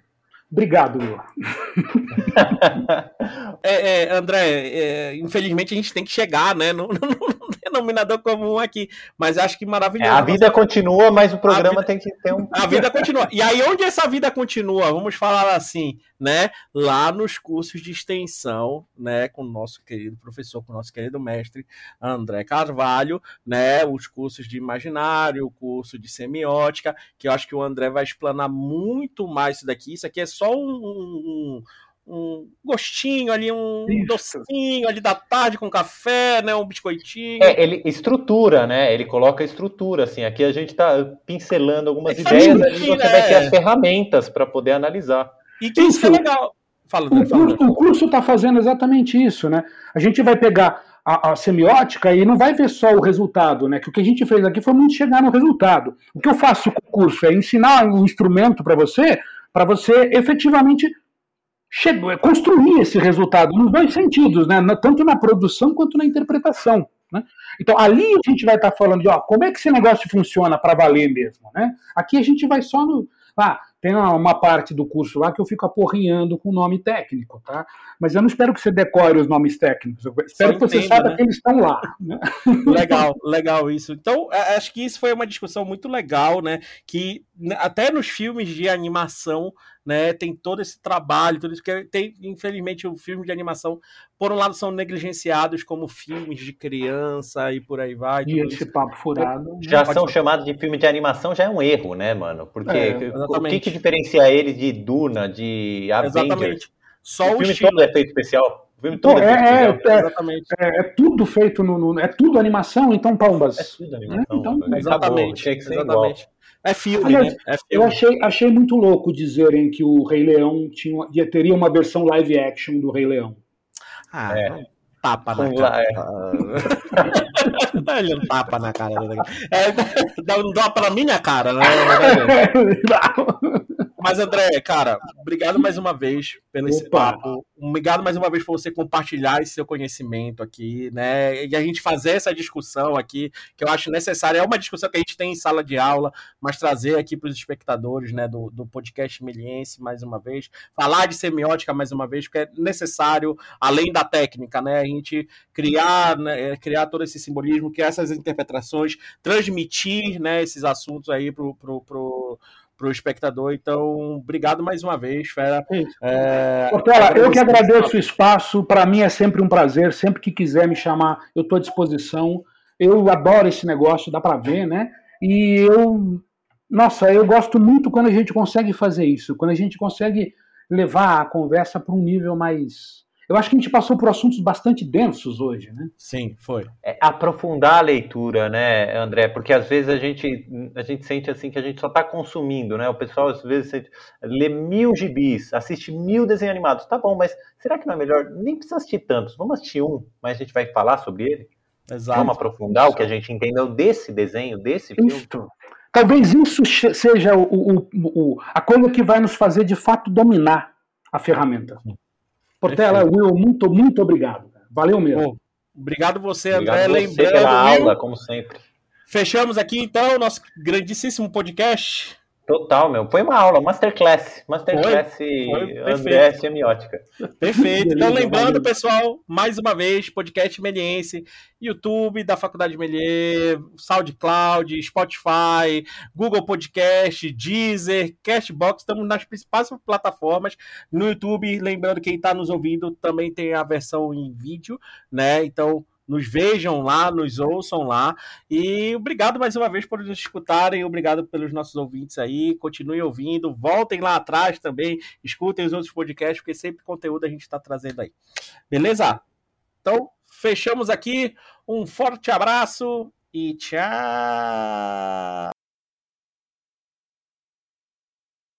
Obrigado, Will. é, é, André, é, infelizmente a gente tem que chegar, né? No, no, no denominador comum aqui. Mas acho que maravilhoso. É, a vida continua, mas o programa vida, tem que ter um. A vida continua. E aí, onde essa vida continua? Vamos falar assim, né? Lá nos cursos de extensão, né? Com o nosso querido professor, com o nosso querido mestre André Carvalho, né? Os cursos de imaginário, o curso de semiótica, que eu acho que o André vai explanar muito mais isso daqui. Isso aqui é só um, um, um gostinho ali, um Isso. docinho ali da tarde com café, né? Um biscoitinho. É, ele estrutura, né? Ele coloca estrutura, assim. Aqui a gente tá pincelando algumas é ideias, ali você né? vai ter as ferramentas para poder analisar. E que isso, isso é legal. Fala, o, fala, curso, o curso está fazendo exatamente isso, né? A gente vai pegar a, a, semiótica e não vai ver só o resultado, né? Que o que a gente fez aqui foi muito chegar no resultado. O que eu faço com o curso é ensinar um instrumento para você para você efetivamente construir esse resultado nos dois sentidos, né? tanto na produção quanto na interpretação. Né? Então, ali a gente vai estar tá falando de ó, como é que esse negócio funciona para valer mesmo. Né? Aqui a gente vai só no. Ah, tem uma parte do curso lá que eu fico aporrinhando com nome técnico, tá? Mas eu não espero que você decore os nomes técnicos, eu espero que você saiba né? que eles estão lá. Né? Legal, legal isso. Então, é, acho que isso foi uma discussão muito legal, né? Que né, até nos filmes de animação, né, tem todo esse trabalho, tudo isso que tem, infelizmente, o filme de animação, por um lado, são negligenciados como filmes de criança e por aí vai. E esse isso. papo furado. Já são chamados de filme de animação, já é um erro, né, mano? Porque é, o que, que diferencia ele de Duna, de Avengers? Exatamente. Só o, o filme estilo. todo é feito especial. O filme todo é, é, feito é, exatamente. É, é, tudo feito no, no, É tudo animação, então, Palmas. É tudo animação. Então, exatamente. exatamente. É filme, Aliás, né? É filme. Eu achei, achei muito louco dizerem que o Rei Leão tinha, teria uma versão live action do Rei Leão. Ah, é. tapa na cara. É. Ele um tapa na cara. É, dá um tapa na minha cara, né? Mas, André, cara, obrigado mais uma vez pelo esse papo. Obrigado mais uma vez por você compartilhar esse seu conhecimento aqui, né? E a gente fazer essa discussão aqui, que eu acho necessária. É uma discussão que a gente tem em sala de aula, mas trazer aqui para os espectadores, né, do, do podcast Miliense mais uma vez. Falar de semiótica mais uma vez, porque é necessário, além da técnica, né? A gente criar, né, criar todo esse simbolismo, criar essas interpretações, transmitir, né, esses assuntos aí pro, pro para o espectador. Então, obrigado mais uma vez, Fera. É, Portela, eu que agradeço o espaço. Para mim é sempre um prazer. Sempre que quiser me chamar, eu estou à disposição. Eu adoro esse negócio, dá para ver, né? E eu, nossa, eu gosto muito quando a gente consegue fazer isso, quando a gente consegue levar a conversa para um nível mais eu acho que a gente passou por assuntos bastante densos hoje, né? Sim, foi. É, aprofundar a leitura, né, André? Porque às vezes a gente, a gente sente assim que a gente só está consumindo, né? O pessoal às vezes sente, lê mil gibis, assiste mil desenhos animados. Tá bom, mas será que não é melhor? Nem precisa assistir tantos. Vamos assistir um, mas a gente vai falar sobre ele? Exato. Vamos aprofundar isso. o que a gente entendeu desse desenho, desse filme? Isso. Talvez isso seja o, o, o, a coisa que vai nos fazer de fato dominar a ferramenta. Sim. Portela, Will, muito, muito obrigado. Valeu mesmo. obrigado você, obrigado André. Você Lembrando, pela Will, aula, como sempre. Fechamos aqui, então, nosso grandíssimo podcast. Total, meu. Foi uma aula, masterclass. Masterclass André Semiótica. Perfeito. Então, lembrando, pessoal, mais uma vez, podcast Meliense, YouTube da Faculdade Melier, SoundCloud, Spotify, Google Podcast, Deezer, Cashbox, estamos nas principais plataformas. No YouTube, lembrando, quem está nos ouvindo também tem a versão em vídeo, né? Então, nos vejam lá, nos ouçam lá. E obrigado mais uma vez por nos escutarem, obrigado pelos nossos ouvintes aí. Continuem ouvindo, voltem lá atrás também, escutem os outros podcasts, porque sempre conteúdo a gente está trazendo aí. Beleza? Então, fechamos aqui. Um forte abraço e tchau!